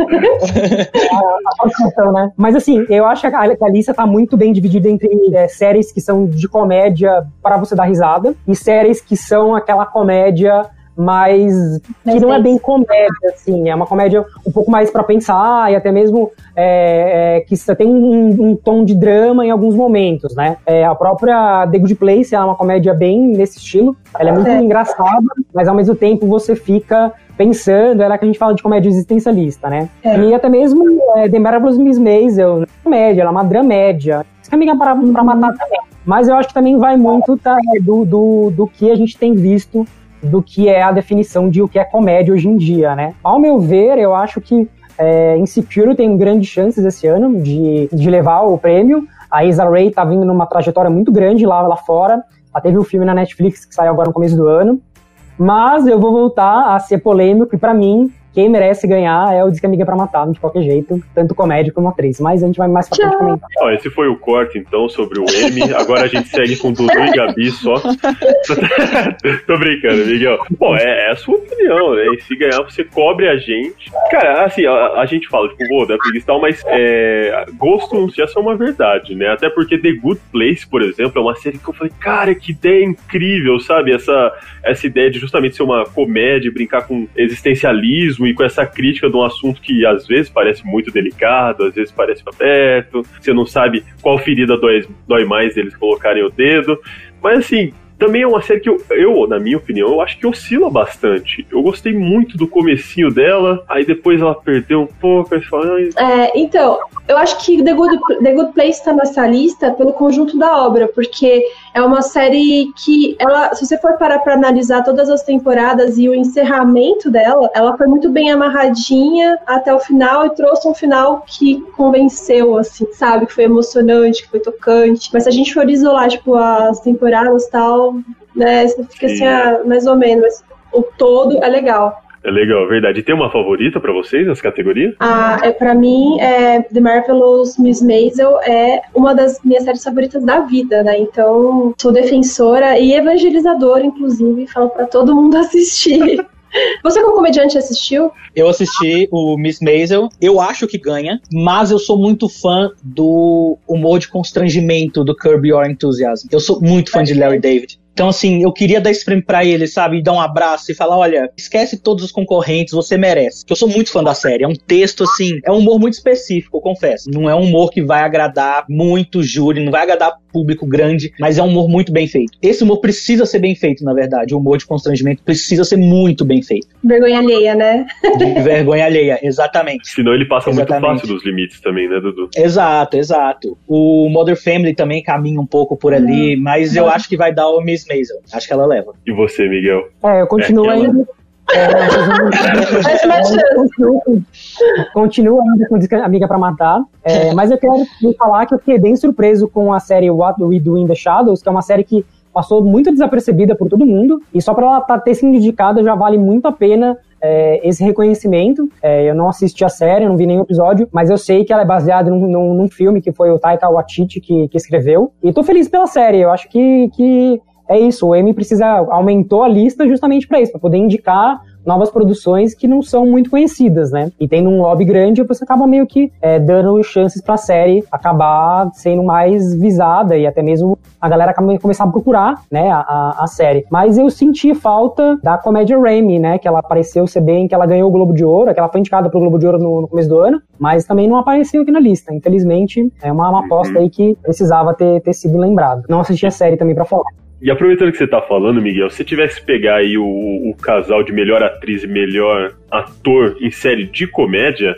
né? Mas assim, eu acho que a, a lista tá muito bem dividida entre é, séries que são de comédia para você dar risada e séries que são aquela comédia mas que não é bem comédia, assim, é uma comédia um pouco mais para pensar e até mesmo é, é, que tem um, um, tom de drama em alguns momentos, né? É, a própria The Good Place é uma comédia bem nesse estilo, ela é muito é. engraçada, mas ao mesmo tempo você fica pensando, ela é que a gente fala de comédia existencialista, né? É. E até mesmo é, The Marvelous Miss Maisel, comédia, ela é uma dramédia. Isso amiga para, para matar também. Mas eu acho que também vai muito tá, do, do, do que a gente tem visto do que é a definição de o que é comédia hoje em dia, né? Ao meu ver, eu acho que é, Insecure tem grandes chances esse ano de, de levar o prêmio. A Isa Ray tá vindo numa trajetória muito grande lá, lá fora. Ela teve um filme na Netflix que saiu agora no começo do ano. Mas eu vou voltar a ser polêmico e para mim quem merece ganhar é o Disque Amiga pra Matar, de qualquer jeito, tanto comédia como atriz. Mas a gente vai mais pra frente comentar. Ó, esse foi o corte, então, sobre o M. Agora a gente segue com Dudu e Gabi só. (laughs) Tô brincando, Miguel. Bom, é, é, a sua opinião, né? E se ganhar, você cobre a gente. Cara, assim, a, a gente fala, tipo, vou dar preguiça e tal, mas é, gosto já são uma verdade, né? Até porque The Good Place, por exemplo, é uma série que eu falei, cara, que ideia incrível, sabe? Essa, essa ideia de justamente ser uma comédia, brincar com existencialismo e com essa crítica de um assunto que às vezes parece muito delicado, às vezes parece aberto, você não sabe qual ferida dói, dói mais eles colocarem o dedo. Mas assim, também é uma série que eu, eu, na minha opinião, eu acho que oscila bastante. Eu gostei muito do comecinho dela, aí depois ela perdeu um pouco, aí fala, É, então, eu acho que The Good, The Good Place está nessa lista pelo conjunto da obra, porque é uma série que ela, se você for parar para analisar todas as temporadas e o encerramento dela, ela foi muito bem amarradinha até o final e trouxe um final que convenceu, assim, sabe? Que foi emocionante, que foi tocante. Mas se a gente for isolar, tipo, as temporadas e né? Você fica Sim. assim, ah, mais ou menos. Mas o todo é legal. É legal, verdade. E tem uma favorita para vocês nas categorias? Ah, é, para mim, é, The Marvelous Miss Maisel é uma das minhas séries favoritas da vida, né? Então, sou defensora e evangelizadora, inclusive, falo para todo mundo (laughs) assistir. Você, como comediante, assistiu? Eu assisti o Miss Maisel. Eu acho que ganha, mas eu sou muito fã do humor de constrangimento do Curb Your Enthusiasm. Eu sou muito fã de Larry David. Então, assim, eu queria dar esse prêmio pra ele, sabe? E dar um abraço e falar: olha, esquece todos os concorrentes, você merece. Eu sou muito fã da série. É um texto, assim, é um humor muito específico, eu confesso. Não é um humor que vai agradar muito júri, não vai agradar público grande, mas é um humor muito bem feito. Esse humor precisa ser bem feito, na verdade. O humor de constrangimento precisa ser muito bem feito. Vergonha alheia, né? De (laughs) vergonha alheia, exatamente. Senão ele passa exatamente. muito fácil dos limites também, né, Dudu? Exato, exato. O Mother Family também caminha um pouco por ali, hum. mas eu acho que vai dar o Miss Maisel. Acho que ela leva. E você, Miguel? É, eu continuo é, ainda. É, continuo ainda com Amiga para Matar, é, mas eu quero falar que eu fiquei bem surpreso com a série What We Do in the Shadows, que é uma série que passou muito desapercebida por todo mundo, e só para ela tá, ter sido indicada já vale muito a pena é, esse reconhecimento. É, eu não assisti a série, não vi nenhum episódio, mas eu sei que ela é baseada num, num, num filme que foi o Taika Waititi que, que escreveu. E tô feliz pela série, eu acho que, que é isso, o M precisa aumentou a lista justamente para isso, para poder indicar novas produções que não são muito conhecidas, né? E tendo um lobby grande, você acaba meio que é, dando chances para a série acabar sendo mais visada e até mesmo a galera começar a procurar, né, a, a, série. Mas eu senti falta da comédia Remy, né, que ela apareceu ser bem, que ela ganhou o Globo de Ouro, que ela foi indicada pro Globo de Ouro no, no começo do ano, mas também não apareceu aqui na lista. Infelizmente, é uma, uma aposta aí que precisava ter, ter sido lembrado. Não assisti a série também para falar. E aproveitando que você tá falando, Miguel, se tivesse pegar aí o, o casal de melhor atriz e melhor ator em série de comédia,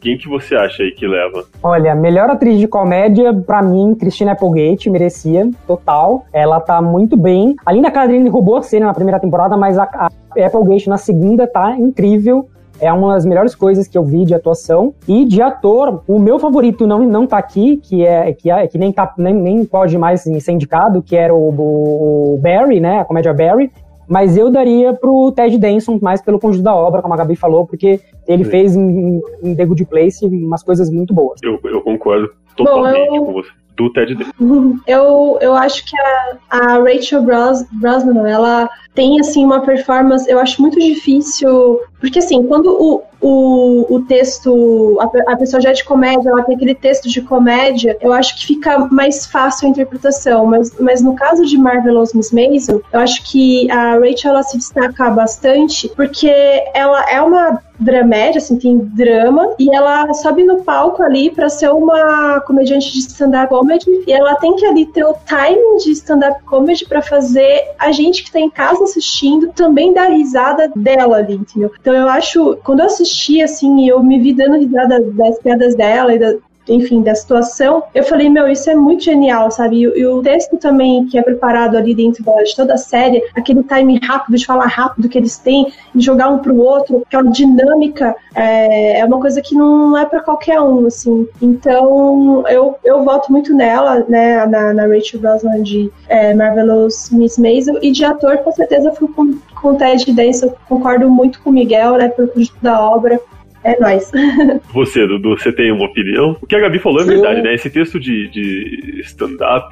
quem que você acha aí que leva? Olha, melhor atriz de comédia, para mim, Christina Applegate, merecia, total. Ela tá muito bem. A Linda Cardini roubou a cena na primeira temporada, mas a, a Applegate na segunda tá incrível. É uma das melhores coisas que eu vi de atuação. E de ator, o meu favorito não, não tá aqui, que é que, é, que nem, tá, nem, nem pode mais ser indicado, que era o, o Barry, né? A comédia Barry. Mas eu daria pro Ted Danson, mais pelo conjunto da obra, como a Gabi falou, porque ele Sim. fez em, em The Good Place umas coisas muito boas. Eu, eu concordo totalmente Bom, eu... com você do Ted Danson. (laughs) Eu, eu acho que a, a Rachel Bros, Brosnan, ela tem, assim, uma performance, eu acho muito difícil, porque, assim, quando o, o, o texto, a, a pessoa já é de comédia, ela tem aquele texto de comédia, eu acho que fica mais fácil a interpretação. Mas, mas no caso de Marvelous Miss Maisel, eu acho que a Rachel ela se destaca bastante porque ela é uma dramédia, assim, tem drama, e ela sobe no palco ali para ser uma comediante de stand-up comedy, e ela tem que ali ter o timing de stand-up comedy para fazer a gente que tá em casa assistindo também dar risada dela ali, entendeu? Então eu acho, quando eu assisti, assim, eu me vi dando risada das piadas dela e da, enfim, da situação, eu falei, meu, isso é muito genial, sabe? E, e, o texto também que é preparado ali dentro de toda a série, aquele time rápido de falar rápido que eles têm, de jogar um pro outro, aquela dinâmica, é, é uma coisa que não é para qualquer um, assim. Então, eu, eu voto muito nela, né, na, na Rachel Brosnan de é, Marvelous Miss Maisel, e de ator, com certeza, fui com, com o Ted eu concordo muito com o Miguel, né, pelo conjunto da obra, é nóis. (laughs) Você, Dudu, você tem uma opinião? O que a Gabi falou é verdade, né? Esse texto de, de stand-up,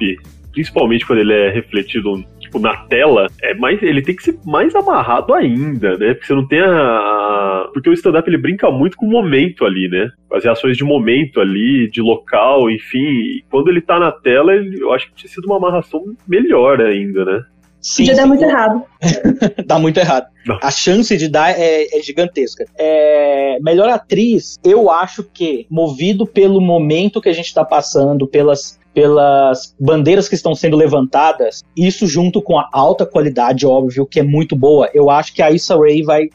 principalmente quando ele é refletido tipo, na tela, é mais, ele tem que ser mais amarrado ainda, né? Porque você não tem a. Porque o stand-up ele brinca muito com o momento ali, né? As reações de momento ali, de local, enfim. E quando ele tá na tela, ele, eu acho que tinha sido uma amarração melhor ainda, né? Sim, Podia dar muito errado. (laughs) dá muito errado. Não. A chance de dar é, é gigantesca. É, melhor atriz, eu acho que, movido pelo momento que a gente está passando, pelas pelas bandeiras que estão sendo levantadas, isso junto com a alta qualidade, óbvio, que é muito boa, eu acho que a Issa Rae vai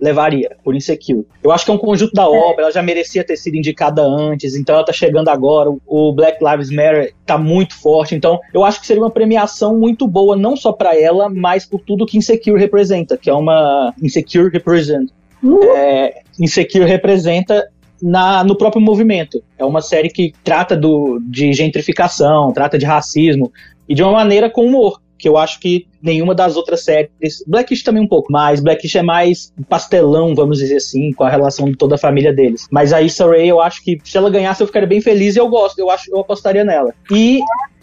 levaria por Insecure. Eu acho que é um conjunto da é. obra, ela já merecia ter sido indicada antes, então ela tá chegando agora. O Black Lives Matter tá muito forte, então eu acho que seria uma premiação muito boa, não só para ela, mas por tudo que Insecure representa, que é uma Insecure represent. Uhum. É, Insecure representa na, no próprio movimento. É uma série que trata do, de gentrificação, trata de racismo, e de uma maneira com humor que eu acho que nenhuma das outras séries. Blackish também um pouco, mas Blackish é mais pastelão, vamos dizer assim, com a relação de toda a família deles. Mas a Issa Rae, eu acho que se ela ganhasse, eu ficaria bem feliz e eu gosto, eu acho eu apostaria nela. E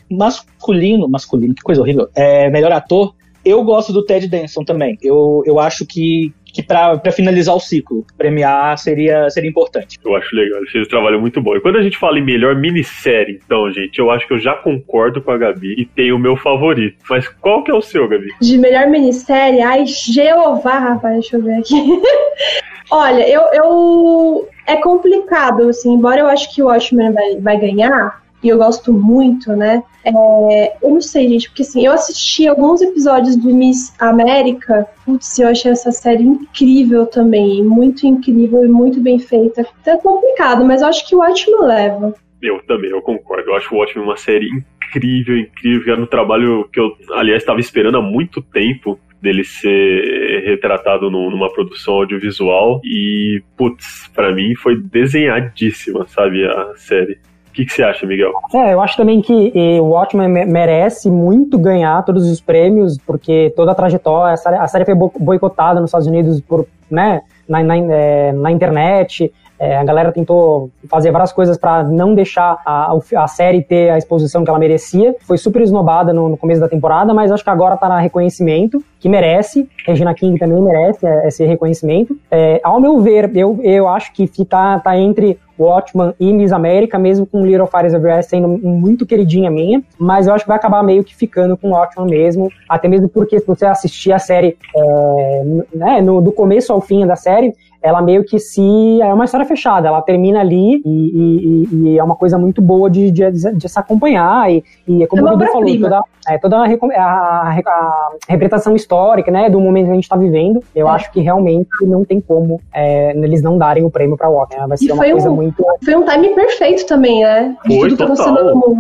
masculino, masculino, que coisa horrível, é melhor ator. Eu gosto do Ted Danson também. Eu, eu acho que que para finalizar o ciclo, premiar seria, seria importante. Eu acho legal, ele fez um trabalho muito bom. E quando a gente fala em melhor minissérie, então, gente, eu acho que eu já concordo com a Gabi e tenho o meu favorito. Mas qual que é o seu, Gabi? De melhor minissérie? Ai, Jeová, rapaz, deixa eu ver aqui. (laughs) Olha, eu, eu. É complicado, assim, embora eu acho que o Watchmen vai, vai ganhar, e eu gosto muito, né? É, eu não sei, gente, porque assim, eu assisti alguns episódios do Miss América, putz, eu achei essa série incrível também, muito incrível e muito bem feita. Então é complicado, mas eu acho que o Watchmen leva. Eu também, eu concordo. Eu acho o Watchmen uma série incrível, incrível. Era um trabalho que eu, aliás, estava esperando há muito tempo dele ser retratado no, numa produção audiovisual e, putz, para mim foi desenhadíssima, sabe, a série que, que você acha, Miguel? É, eu acho também que o Watchmen merece muito ganhar todos os prêmios, porque toda a trajetória, a série, a série foi boicotada nos Estados Unidos por, né, na, na, é, na internet, é, a galera tentou fazer várias coisas para não deixar a, a, série ter a exposição que ela merecia. Foi super esnobada no, no, começo da temporada, mas acho que agora tá na reconhecimento, que merece. Regina King também merece é, esse reconhecimento. É, ao meu ver, eu, eu acho que tá, tá entre Watchman e Miss América, mesmo com Little Fires Everywhere sendo muito queridinha minha, mas eu acho que vai acabar meio que ficando com Watchman mesmo, até mesmo porque se você assistir a série é, né, no, do começo ao fim da série, ela meio que se. É uma história fechada, ela termina ali e, e, e é uma coisa muito boa de, de, de se acompanhar. E, e é como é o Dudu falou, toda, é, toda a, a, a, representação histórica né, do momento que a gente está vivendo, eu é. acho que realmente não tem como é, eles não darem o prêmio para Walker. Né? Vai ser uma coisa um, muito. Foi um time perfeito também, né? Foi, total,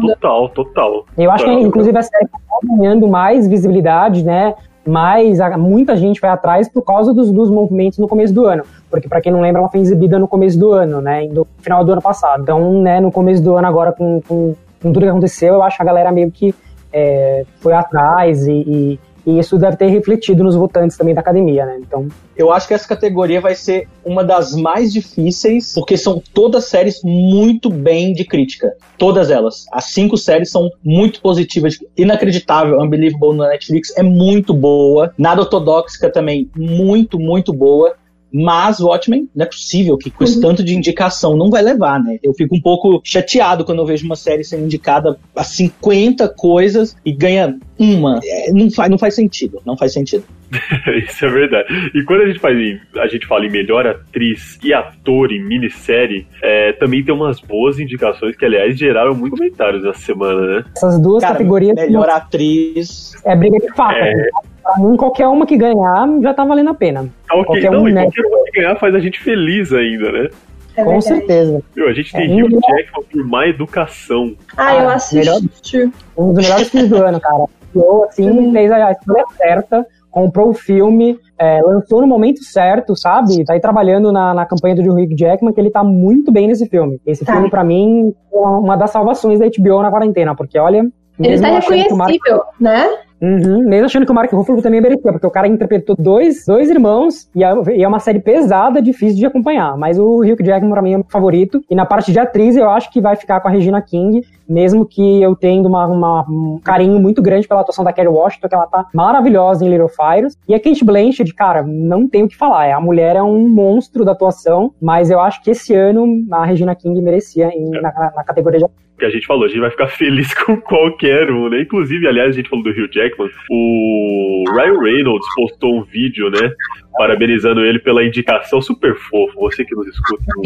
total, total. Eu acho que, inclusive, a série está ganhando mais visibilidade, né? Mas muita gente vai atrás por causa dos, dos movimentos no começo do ano. Porque, para quem não lembra, ela foi exibida no começo do ano, né? No final do ano passado. Então, né, no começo do ano, agora, com, com, com tudo que aconteceu, eu acho que a galera meio que é, foi atrás e, e e isso deve ter refletido nos votantes também da academia, né? Então. Eu acho que essa categoria vai ser uma das mais difíceis, porque são todas séries muito bem de crítica. Todas elas. As cinco séries são muito positivas. Inacreditável, Unbelievable na Netflix é muito boa. Nada ortodoxa também, muito, muito boa. Mas Watchmen, não é possível que com esse tanto de indicação não vai levar, né? Eu fico um pouco chateado quando eu vejo uma série sendo indicada a 50 coisas e ganha uma. É, não, faz, não faz sentido, não faz sentido. (laughs) Isso é verdade. E quando a gente faz em, a gente fala em melhor atriz e ator em minissérie, é, também tem umas boas indicações que, aliás, geraram muitos comentários essa semana, né? Essas duas Cara, categorias melhor atriz. é briga de faca. É. Pra mim, qualquer uma que ganhar já tá valendo a pena. Tá ok, Qualquer não, um, né? qualquer uma que ganhar faz a gente feliz ainda, né? É Com verdade. certeza. Viu, a gente tem É, Hugh melhor- Jackman por má educação. Ah, eu Ah, assisti. Um dos melhores filmes do ano, cara. Criou, assim, fez a escolha certa, comprou o filme, é, lançou no momento certo, sabe? Tá aí trabalhando na, na campanha do Hugh Jackman, que ele tá muito bem nesse filme. Esse Tá. filme, pra mim, é uma das salvações da HBO na quarentena, porque olha. Ele mesmo tá Mark- reconhecível, né? Uhum, mesmo achando que o Mark Ruffalo também merecia, porque o cara interpretou dois, dois irmãos e é, é uma série pesada, difícil de acompanhar. Mas o Hugh Jackman, pra mim, é o favorito. E na parte de atriz, eu acho que vai ficar com a Regina King, mesmo que eu tendo uma, uma- um carinho muito grande pela atuação da Kerry Washington, que ela tá maravilhosa em Little Fires. E a Kate Blanchett, cara, não tem o que falar. A mulher é um monstro da atuação, mas eu acho que esse ano a Regina King merecia em- na, na categoria de que a gente falou, a gente vai ficar (laughs) feliz com qualquer um, né? Inclusive, aliás, a gente falou do Hugh Jackman, o Ryan Reynolds postou um vídeo, né? Parabenizando ele pela indicação super fofo. Você que nos escuta, não,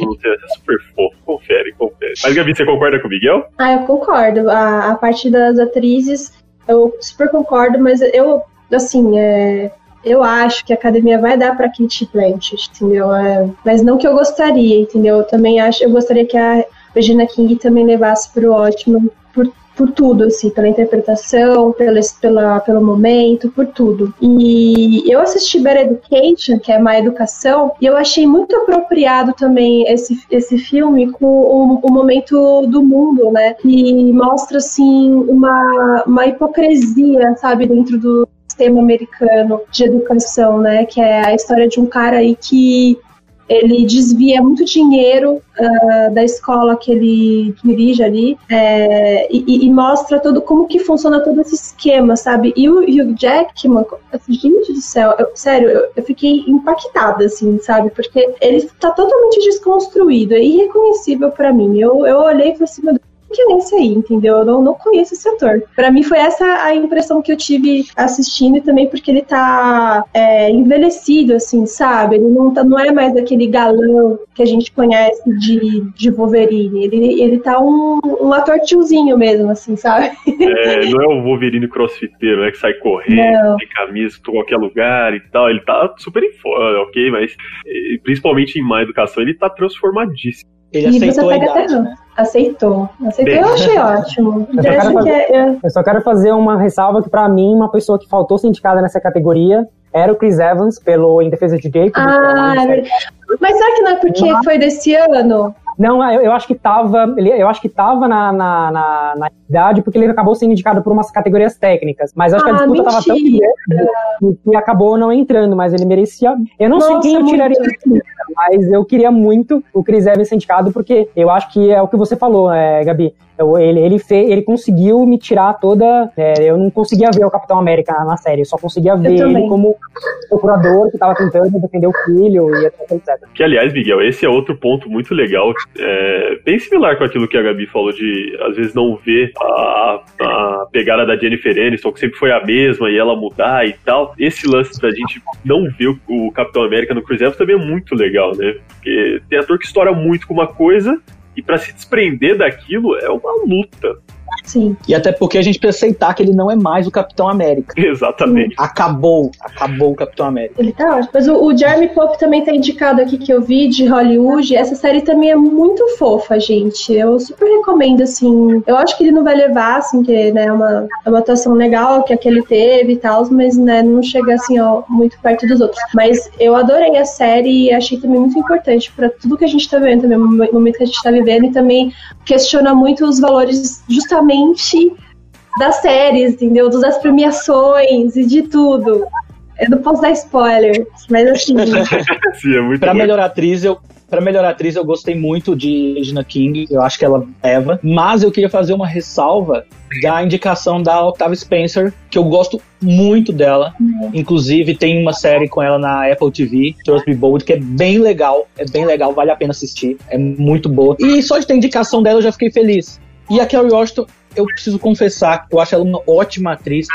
não sei, é super fofo. Confere, confere. Mas, Gabi, você concorda com o Miguel? Ah, eu concordo. A, a parte das atrizes, eu super concordo, mas eu, assim, é, eu acho que a academia vai dar pra Kate Blanchett, entendeu? É, mas não que eu gostaria, entendeu? Eu também acho, eu gostaria que a Regina King também levasse pro ótimo por, por tudo, assim, pela interpretação, pela, pela, pelo momento, por tudo. E eu assisti Better Education, que é Má Educação, e eu achei muito apropriado também esse, esse filme com o, o momento do mundo, né? Que mostra, assim, uma, uma hipocrisia, sabe, dentro do sistema americano de educação, né? Que é a história de um cara aí que ele desvia muito dinheiro ah, da escola que ele dirige ali é, e, e mostra todo como que funciona todo esse esquema, sabe? E o Hugh Jackman, assim, gente do céu, eu- sério, eu, eu fiquei impactada, assim, sabe? Porque ele tá totalmente desconstruído, é irreconhecível pra mim. Eu, eu olhei e falei assim, meu Deus, que é esse aí, entendeu? Eu não, não conheço esse ator. Pra mim foi essa a impressão que eu tive assistindo e também porque ele tá é, envelhecido, assim, sabe? Ele não, tá, não é mais aquele galão que a gente conhece de, de Wolverine. Ele, ele tá um, um ator tiozinho mesmo, assim, sabe? É, não é o Wolverine crossfiteiro, né? Que sai correndo, tem camisa em qualquer lugar e tal. Ele tá super em forma, ok? Mas principalmente em má educação, ele tá transformadíssimo. Ele e você aceitou a pega até idade. não. Aceitou. Aceitou. Bem. Eu achei ótimo. (laughs) Eu só que é- Eu só quero fazer uma ressalva que, pra mim, uma pessoa que faltou ser indicada nessa categoria era o Chris Evans, pelo Em Defesa de Jacob. Ah, é verdade. Mas será que não é porque foi desse ano? Não, eu, eu acho que tava. ele- Eu acho que tava na, na, na, na idade, porque ele acabou sendo indicado por umas categorias técnicas. Mas acho que a Ah, disputa tava tão mentira. grande que, acabou não entrando, mas ele merecia. Eu não sei Nossa, quem eu muito. tiraria lista, mas eu queria muito o Chris Evans ser indicado, porque eu acho que é o que você falou, é, Gabi. Eu- ele, ele, fe, ele conseguiu me tirar toda. é, eu não conseguia ver o Capitão América na série, eu só conseguia ver ele como procurador que tava tentando defender o filho e etc, etc. Que, aliás, Miguel, esse é outro ponto muito legal, é, bem similar com aquilo que a Gabi falou de, às vezes, não ver a, a pegada da Jennifer Aniston, que sempre foi a mesma, e ela mudar e tal. Esse lance da gente não ver o, o Capitão América no Chris Evans também é muito legal, né? Porque tem ator que estoura muito com uma coisa, e pra se desprender daquilo é uma luta. Sim. E até porque a gente precisa aceitar que ele não é mais o Capitão América. Exatamente. Acabou, acabou o Capitão América. Ele tá ótimo. Mas o, o Jeremy Pope também tá indicado aqui que eu vi de Hollywood. Essa série também é muito fofa, gente. Eu super recomendo, assim. Eu acho que ele não vai levar, assim, que né, é uma, é uma atuação legal que aquele teve e tal, mas né, não chega assim, ó, muito perto dos outros. Mas eu adorei a série e achei também muito importante pra tudo que a gente tá vendo também, o momento que a gente tá vivendo, e também questiona muito os valores justamente das séries, entendeu? Das premiações e de tudo. Eu não posso dar spoiler, mas assim. (laughs) Sim, é muito Pra melhor atriz, eu, Pra melhor atriz, eu gostei muito de Regina King. Eu acho que ela leva. Mas eu queria fazer uma ressalva da indicação da Octavia Spencer, que eu gosto muito dela. Inclusive, tem uma série com ela na Apple TV, Trust Me Bold, que é bem legal. É bem legal, vale a pena assistir. É muito boa. E só de ter indicação dela, eu já fiquei feliz. E a Kerry Washington, eu preciso confessar, eu acho ela uma ótima atriz.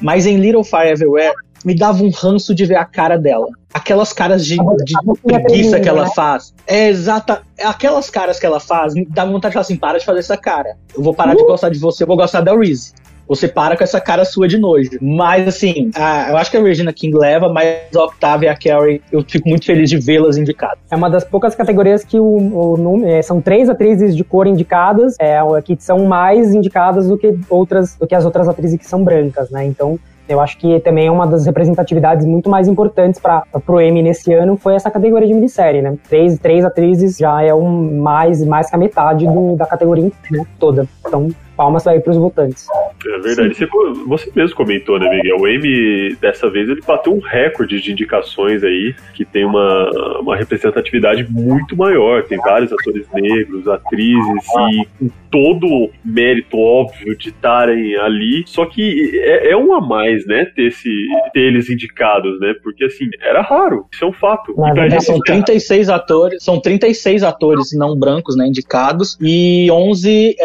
Mas em Little Fire Everywhere, me dava um ranço de ver a cara dela. Aquelas caras de, de preguiça que ela faz. É exata. Aquelas caras que ela faz, me dá vontade de falar assim: para de fazer essa cara. Eu vou parar de gostar de você, eu vou gostar da Reese. Você para com essa cara sua de nojo. Mas, assim, a- eu acho que a Regina King leva, mas a Octavia e a Carrie, eu fico muito feliz de vê-las indicadas. É uma das poucas categorias que o, o é, são três atrizes de cor indicadas, é, que são mais indicadas do que outras, do que as outras atrizes que são brancas, né? Então, eu acho que também é uma das representatividades muito mais importantes para pro Emmy nesse ano foi essa categoria de minissérie, né? Três, três atrizes já é um mais mais que a metade do- da categoria né, toda. Então, palmas aí para os votantes. É verdade. Você, você mesmo comentou, né, Miguel? O Emmy, dessa vez, ele bateu um recorde de indicações aí, que tem uma, uma representatividade muito maior. Tem vários atores negros, atrizes, e com todo o mérito óbvio de estarem ali. Só que é, é um a mais, né, ter, esse, ter eles indicados, né? Porque, assim, era raro. Isso é um fato. E verdade, São 36 atores, são 36 atores não brancos, né, indicados, e 11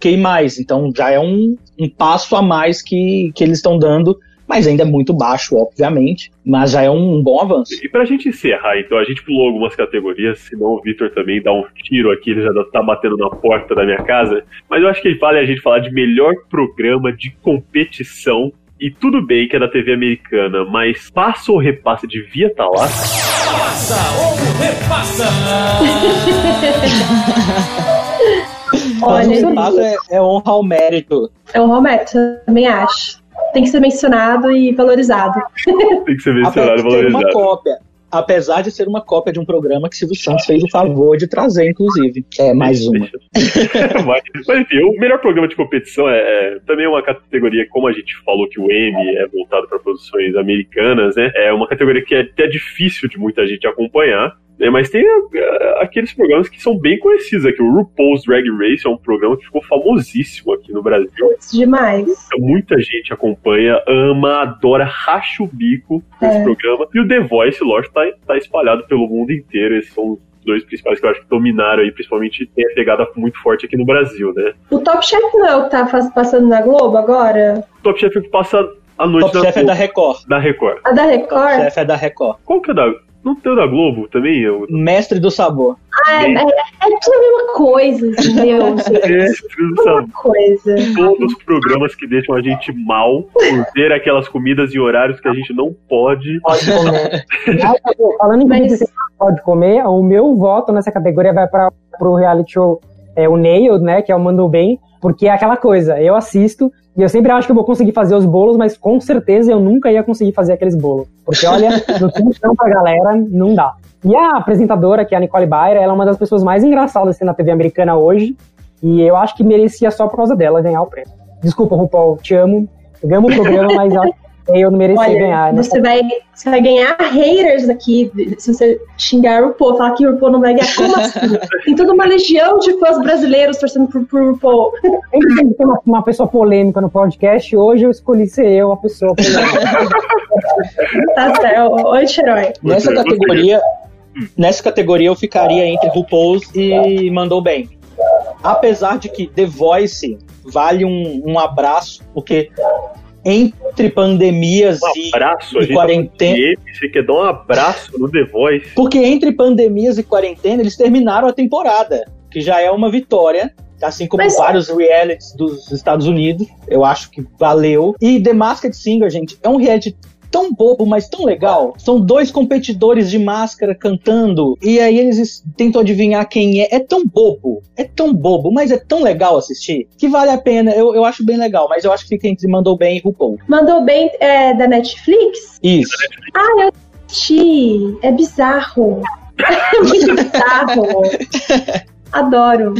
LGBTQI+, então já é um, um passo a mais que, que eles estão dando, mas ainda é muito baixo, obviamente, mas já é um bom avanço. E pra gente encerrar, então, a gente pulou algumas categorias, senão o Vitor também dá um tiro aqui, ele já tá batendo na porta da minha casa. Mas eu acho que vale a gente falar de melhor programa de competição. E tudo bem que é da TV americana, mas passa ou repassa devia estar lá? Passa ou repassa! (laughs) Olha, o é, é honra ao mérito. é um Roberto, também acho. Tem que ser mencionado e valorizado. (laughs) Tem que ser mencionado e de ser uma valorizado. cópia. Apesar de ser uma cópia de um programa que Silvio Santos fez o favor de trazer, inclusive. É, mais uma. (laughs) mas, mas, enfim, o melhor programa de competição é, é também uma categoria, como a gente falou que o Emmy é voltado para produções americanas, né? É uma categoria que é até difícil de muita gente acompanhar. Né, mas tem ah, aqueles programas que são bem conhecidos aqui. O RuPaul's Drag Race é um programa que ficou famosíssimo aqui no Brasil. Demais. Muita gente acompanha, ama, adora, racha o bico nesse É. programa. E o The Voice, lógico, tá, tá espalhado pelo mundo inteiro. Esses são os dois principais que eu acho que dominaram aí, principalmente tem a pegada muito forte aqui no Brasil, né? O Top Chef não é o que tá passando na Globo agora? O Top Chef que passa a noite Top Chef é da Record. da Record. A da Record? Chef é da Record. Qual que é da. Não tem o da Globo também? Eu... Mestre do sabor. Ah, é, é, é tudo a mesma coisa, entendeu? (laughs) gente? É, Uma coisa. todos os programas que deixam a gente mal por ter aquelas comidas em horários que a gente não pode. Pode comer. (laughs) Falando em comida que pode comer, o meu voto nessa categoria vai para o reality show é, o Nailed, né, que é o Mandou Bem, porque é aquela coisa, eu assisto e eu sempre acho que eu vou conseguir fazer os bolos, mas com certeza eu nunca ia conseguir fazer aqueles bolos. Porque olha, no (laughs) tempo pra galera, não dá. E a apresentadora, que é a Nicole Bayer, ela é uma das pessoas mais engraçadas assim, na TV americana hoje, e eu acho que merecia só por causa dela ganhar o prêmio. Desculpa, RuPaul, te amo, eu amo o programa, mas acho eu não merecia Olha, ganhar, né? você vai, você vai ganhar haters aqui se você xingar o RuPaul, falar que o RuPaul não vai ganhar. Como assim? (laughs) Tem toda uma legião de fãs brasileiros torcendo pro, pro RuPaul. Tem uma, uma pessoa polêmica no podcast. Hoje eu escolhi ser eu a pessoa polêmica. Tá certo. Oi, Xerói. Nessa categoria, nessa categoria eu ficaria entre RuPaul's e Mandou Bem. Apesar de que The Voice vale um, um abraço, porque entre pandemias Um e, abraço, e gente quarentena. E você quer dar um abraço no The Voice? Porque entre pandemias e quarentena eles terminaram a temporada, que já é uma vitória. Assim como Mas- vários realities dos Estados Unidos, eu acho que valeu. E The Masked Singer, gente, é um reality tão bobo, mas tão legal. São dois competidores de máscara cantando, e aí eles tentam adivinhar quem é. É tão bobo, é tão bobo, mas é tão legal assistir, que vale a pena. Eu, eu acho bem legal, mas eu acho que fica entre Mandou Bem e RuPaul. Mandou bem é, da Netflix? Isso. Ah, eu assisti. É bizarro. (laughs) É muito bizarro. (laughs) Adoro.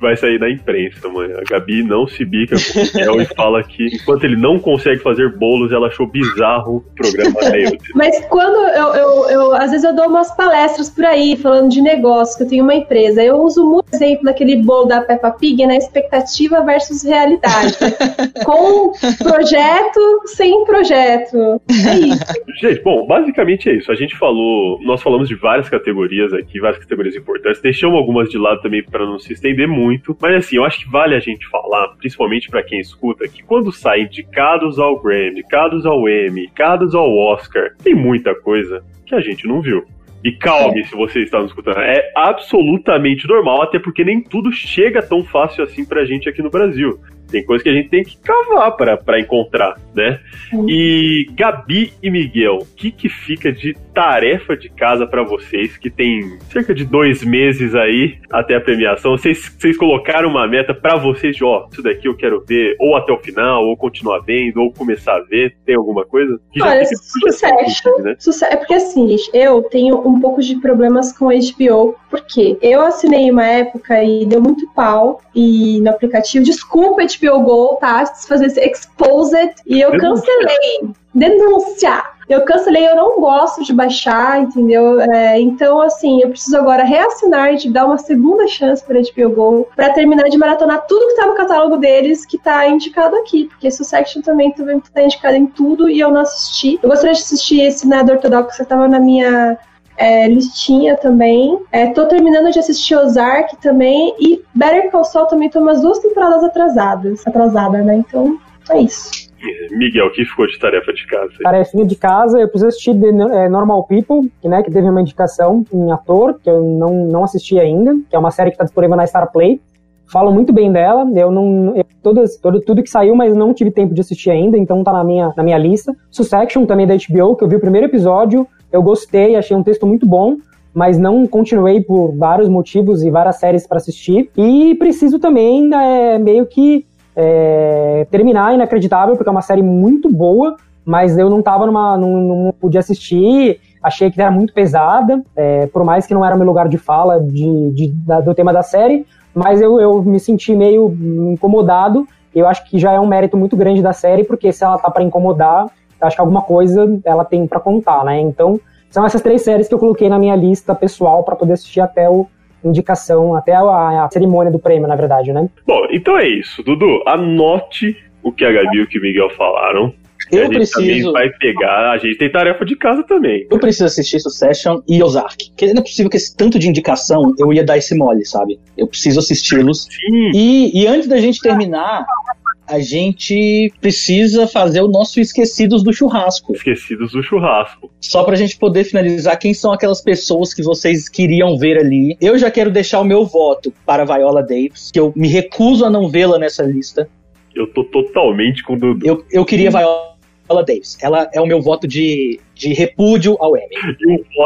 Vai sair na imprensa, mano. A Gabi não se bica com o Miguel e fala que enquanto ele não consegue fazer bolos, ela achou bizarro o programa dele. Mas quando eu, eu, eu, às vezes eu dou umas palestras por aí falando de negócio, que eu tenho uma empresa, eu uso muito exemplo daquele bolo da Peppa Pig, né? Expectativa versus realidade. (laughs) Com projeto, sem projeto. É isso. Gente, bom, basicamente é isso. A gente falou, nós falamos de várias categorias aqui, várias categorias importantes. Deixamos algumas de lado também para não se estender muito. Mas assim, eu acho que vale a gente falar, principalmente para quem escuta, que quando saem indicados ao Grammy, indicados ao Emmy, indicados ao Oscar, tem muita coisa que a gente não viu. E calme se você está nos escutando. É absolutamente normal, até porque nem tudo chega tão fácil assim pra gente aqui no Brasil. Tem coisa que a gente tem que cavar para encontrar, né? Sim. E Gabi e Miguel, o que, que fica de tarefa de casa para vocês, que tem cerca de dois meses aí até a premiação? Vocês, vocês colocaram uma meta para vocês de, ó, isso daqui eu quero ver ou até o final, ou continuar vendo, ou começar a ver? Tem alguma coisa? Que Olha, Succession, né? é porque assim, gente, eu tenho um pouco de problemas com HBO, porque eu assinei uma época e deu muito pau e no aplicativo, desculpa HBO HBO Go, tá? Fazer esse exposed. E eu cancelei. Denúncia! Eu cancelei, eu não gosto de baixar, entendeu? É, então, assim, eu preciso agora reassinar e te dar uma segunda chance para HBO Go para terminar de maratonar tudo que tá no catálogo deles que tá indicado aqui, porque Succession também tá indicado em tudo e eu não assisti. Eu gostaria de assistir esse Nada Ortodoxo que tava na minha é, listinha também. É, tô terminando de assistir Ozark também. E Better Call Saul também tô umas duas temporadas atrasadas. Atrasada, né? Então, é isso. Miguel, o que ficou de tarefa de casa? Tarefinha de casa, eu preciso assistir The é, Normal People, que, né, que teve uma indicação em ator, que eu não, não assisti ainda, que é uma série que está disponível na Star Play. Falam muito bem dela, eu não. Eu, todas, todo, tudo que saiu, mas não tive tempo de assistir ainda, então tá na minha, na minha lista. Succession também da HBO, que eu vi o primeiro episódio, eu gostei, achei um texto muito bom, mas não continuei por vários motivos e várias séries para assistir. E preciso também é, meio que é, terminar Inacreditável, porque é uma série muito boa, mas eu não tava numa. não, não podia assistir. Achei que era muito pesada, é, por mais que não era meu lugar de fala de, de da, do tema da série, mas eu, eu me senti meio incomodado. Eu acho que já é um mérito muito grande da série, porque se ela tá para incomodar, acho que alguma coisa ela tem para contar, né? Então, são essas três séries que eu coloquei na minha lista pessoal para poder assistir até o indicação, até a, a, cerimônia do prêmio, na verdade, né? Bom, então é isso, Dudu. Anote o que a Gabi e o que o Miguel falaram. Eu a gente preciso. também vai pegar, a gente tem tarefa de casa também. Eu preciso assistir Succession e Ozark. Porque não é possível que esse tanto de indicação eu ia dar esse mole, sabe? Eu preciso assisti-los. E, e antes da gente terminar, a gente precisa fazer o nosso Esquecidos do Churrasco. Esquecidos do Churrasco. Só pra gente poder finalizar, quem são aquelas pessoas que vocês queriam ver ali? Eu já quero deixar o meu voto para Viola Davis, que eu me recuso a não vê-la nessa lista. Eu tô totalmente com o Dudu. Eu, eu queria Viola Davis. Ela é o meu voto de, de repúdio ao Emmy.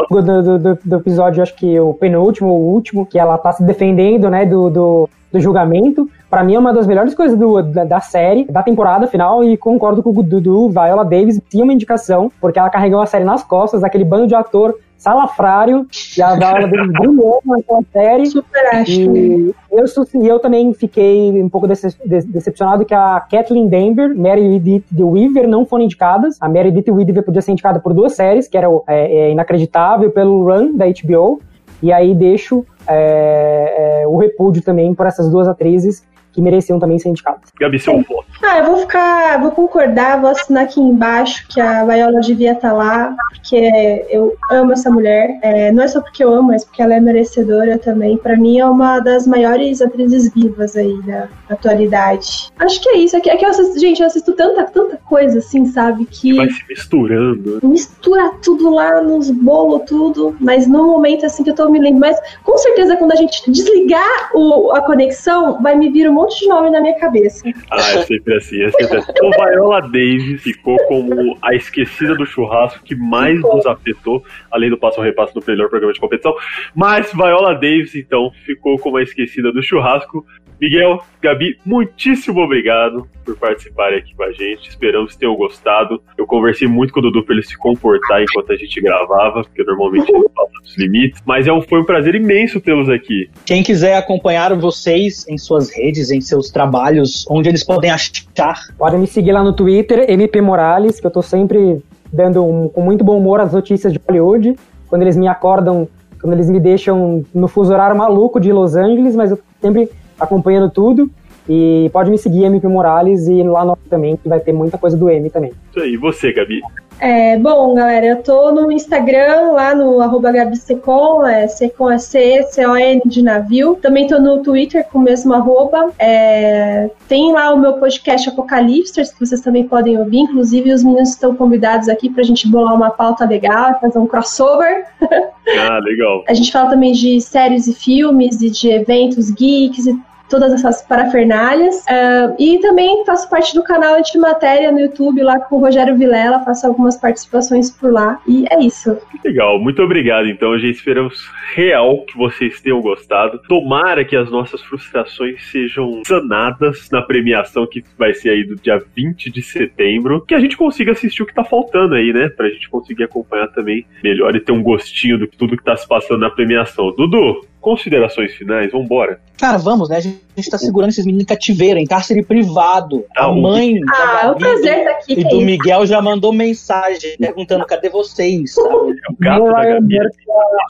Do, do, do, do, episódio, acho que o penúltimo, o último, que ela tá se defendendo, né, do, do, do julgamento. Para mim é uma das melhores coisas do, da, da, série, da temporada final, e concordo com o Dudu, Viola Davis tinha uma indicação, porque ela carregou a série nas costas, aquele bando de ator salafrário, e a Viola Davis brilhou (laughs) naquela série. Super acho. E eu, e eu também fiquei um pouco decepcionado que a Kathleen Denver, Mary Edith The Weaver não foram indicadas. A Mary Edith Weaver podia ser indicada por duas séries, que era é, é, Inacreditável pelo Run da HBO, e aí deixo é, é, o repúdio também por essas duas atrizes que mereciam também ser indicadas. Gabi, seu voto. Ah, eu vou ficar, vou concordar, vou assinar aqui embaixo que a Viola devia estar tá lá, porque eu amo essa mulher. É, não é só porque eu amo, mas porque ela é merecedora também. Para mim é uma das maiores atrizes vivas aí da atualidade. Acho que é isso. É que, é que eu assisto, gente, eu assisto tanta, tanta coisa assim, sabe? Que, vai se misturando. Mistura tudo lá nos bolos, tudo. Mas no momento assim que eu tô me lembrando. Mas com certeza quando a gente desligar o, a conexão, vai me vir um monte monte de nome na minha cabeça. Ah, é sempre assim, é sempre assim. O Viola Davis ficou como a esquecida do churrasco que mais nos afetou, além do passo a repasso do melhor programa de competição. Mas Viola Davis, então, ficou como a esquecida do churrasco. Miguel, Gabi, muitíssimo obrigado por participarem aqui com a gente. Esperamos que tenham gostado. Eu conversei muito com o Dudu para ele se comportar enquanto a gente gravava, porque normalmente ele passa dos limites. Mas é um, foi um prazer imenso tê-los aqui. Quem quiser acompanhar vocês em suas redes, em seus trabalhos, onde eles podem achar. Podem me seguir lá no Twitter, MP Morales, que eu tô sempre dando um, com muito bom humor as notícias de Hollywood. Quando eles me acordam, quando eles me deixam no fuso horário maluco de Los Angeles, mas eu sempre acompanhando tudo. E pode me seguir, MP Morales, e lá no também, que vai ter muita coisa do M também. Isso aí, e você, Gabi? É, bom, galera, eu tô no Instagram, lá no arroba GabiSecon, é, Secon é C, C-O-N de navio. Também tô no Twitter com o mesmo arroba. É, tem lá o meu podcast Apocalipsters, que vocês também podem ouvir. Inclusive, os meninos estão convidados aqui pra gente bolar uma pauta legal, fazer um crossover. (laughs) Ah, legal. A gente fala também de séries e filmes e de eventos geeks e todas essas parafernálias. Uh, e também faço parte do canal Antimatéria no YouTube, lá com o Rogério Vilela, faço algumas participações por lá. E é isso. Legal, muito obrigado. Então, gente esperamos real que vocês tenham gostado. Tomara que as nossas frustrações sejam sanadas na premiação que vai ser aí do dia 20 de setembro. Que a gente consiga assistir o que tá faltando aí, né? Pra gente conseguir acompanhar também melhor e ter um gostinho de tudo que tá se passando na premiação. Dudu, considerações finais, vambora. Cara, vamos, né? A gente, a gente tá segurando esses meninos em cativeiro, em cárcere privado. Ah, a o- mãe Ah, é um prazer estar aqui. e é do. Miguel já mandou mensagem perguntando cadê vocês, sabe? O gato da Gabi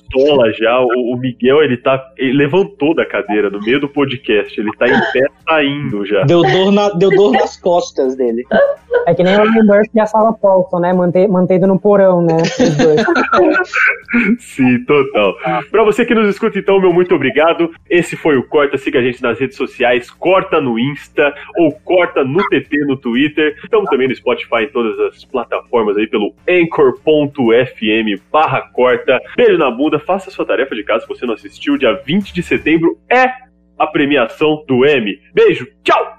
pistola já. O, o Miguel, ele tá. Ele levantou da cadeira no meio do podcast. Ele tá em pé saindo já. Deu dor, na- deu dor nas costas dele. É que nem o Ryan Murphy e a Sarah Paulson, né? Mante- mantendo no porão, né? Os dois. (laughs) Sim, total. Pra você que nos escuta, então, meu muito obrigado. Esse foi o Corta. Siga a gente nas redes sociais. Corta no Insta ou Corta no TT no Twitter. Estamos também no Spotify em todas as plataformas aí pelo anchor.fm barra corta. Beijo na bunda. Faça sua tarefa de casa se você não assistiu. Dia 20 de setembro é a premiação do M. Beijo. Tchau!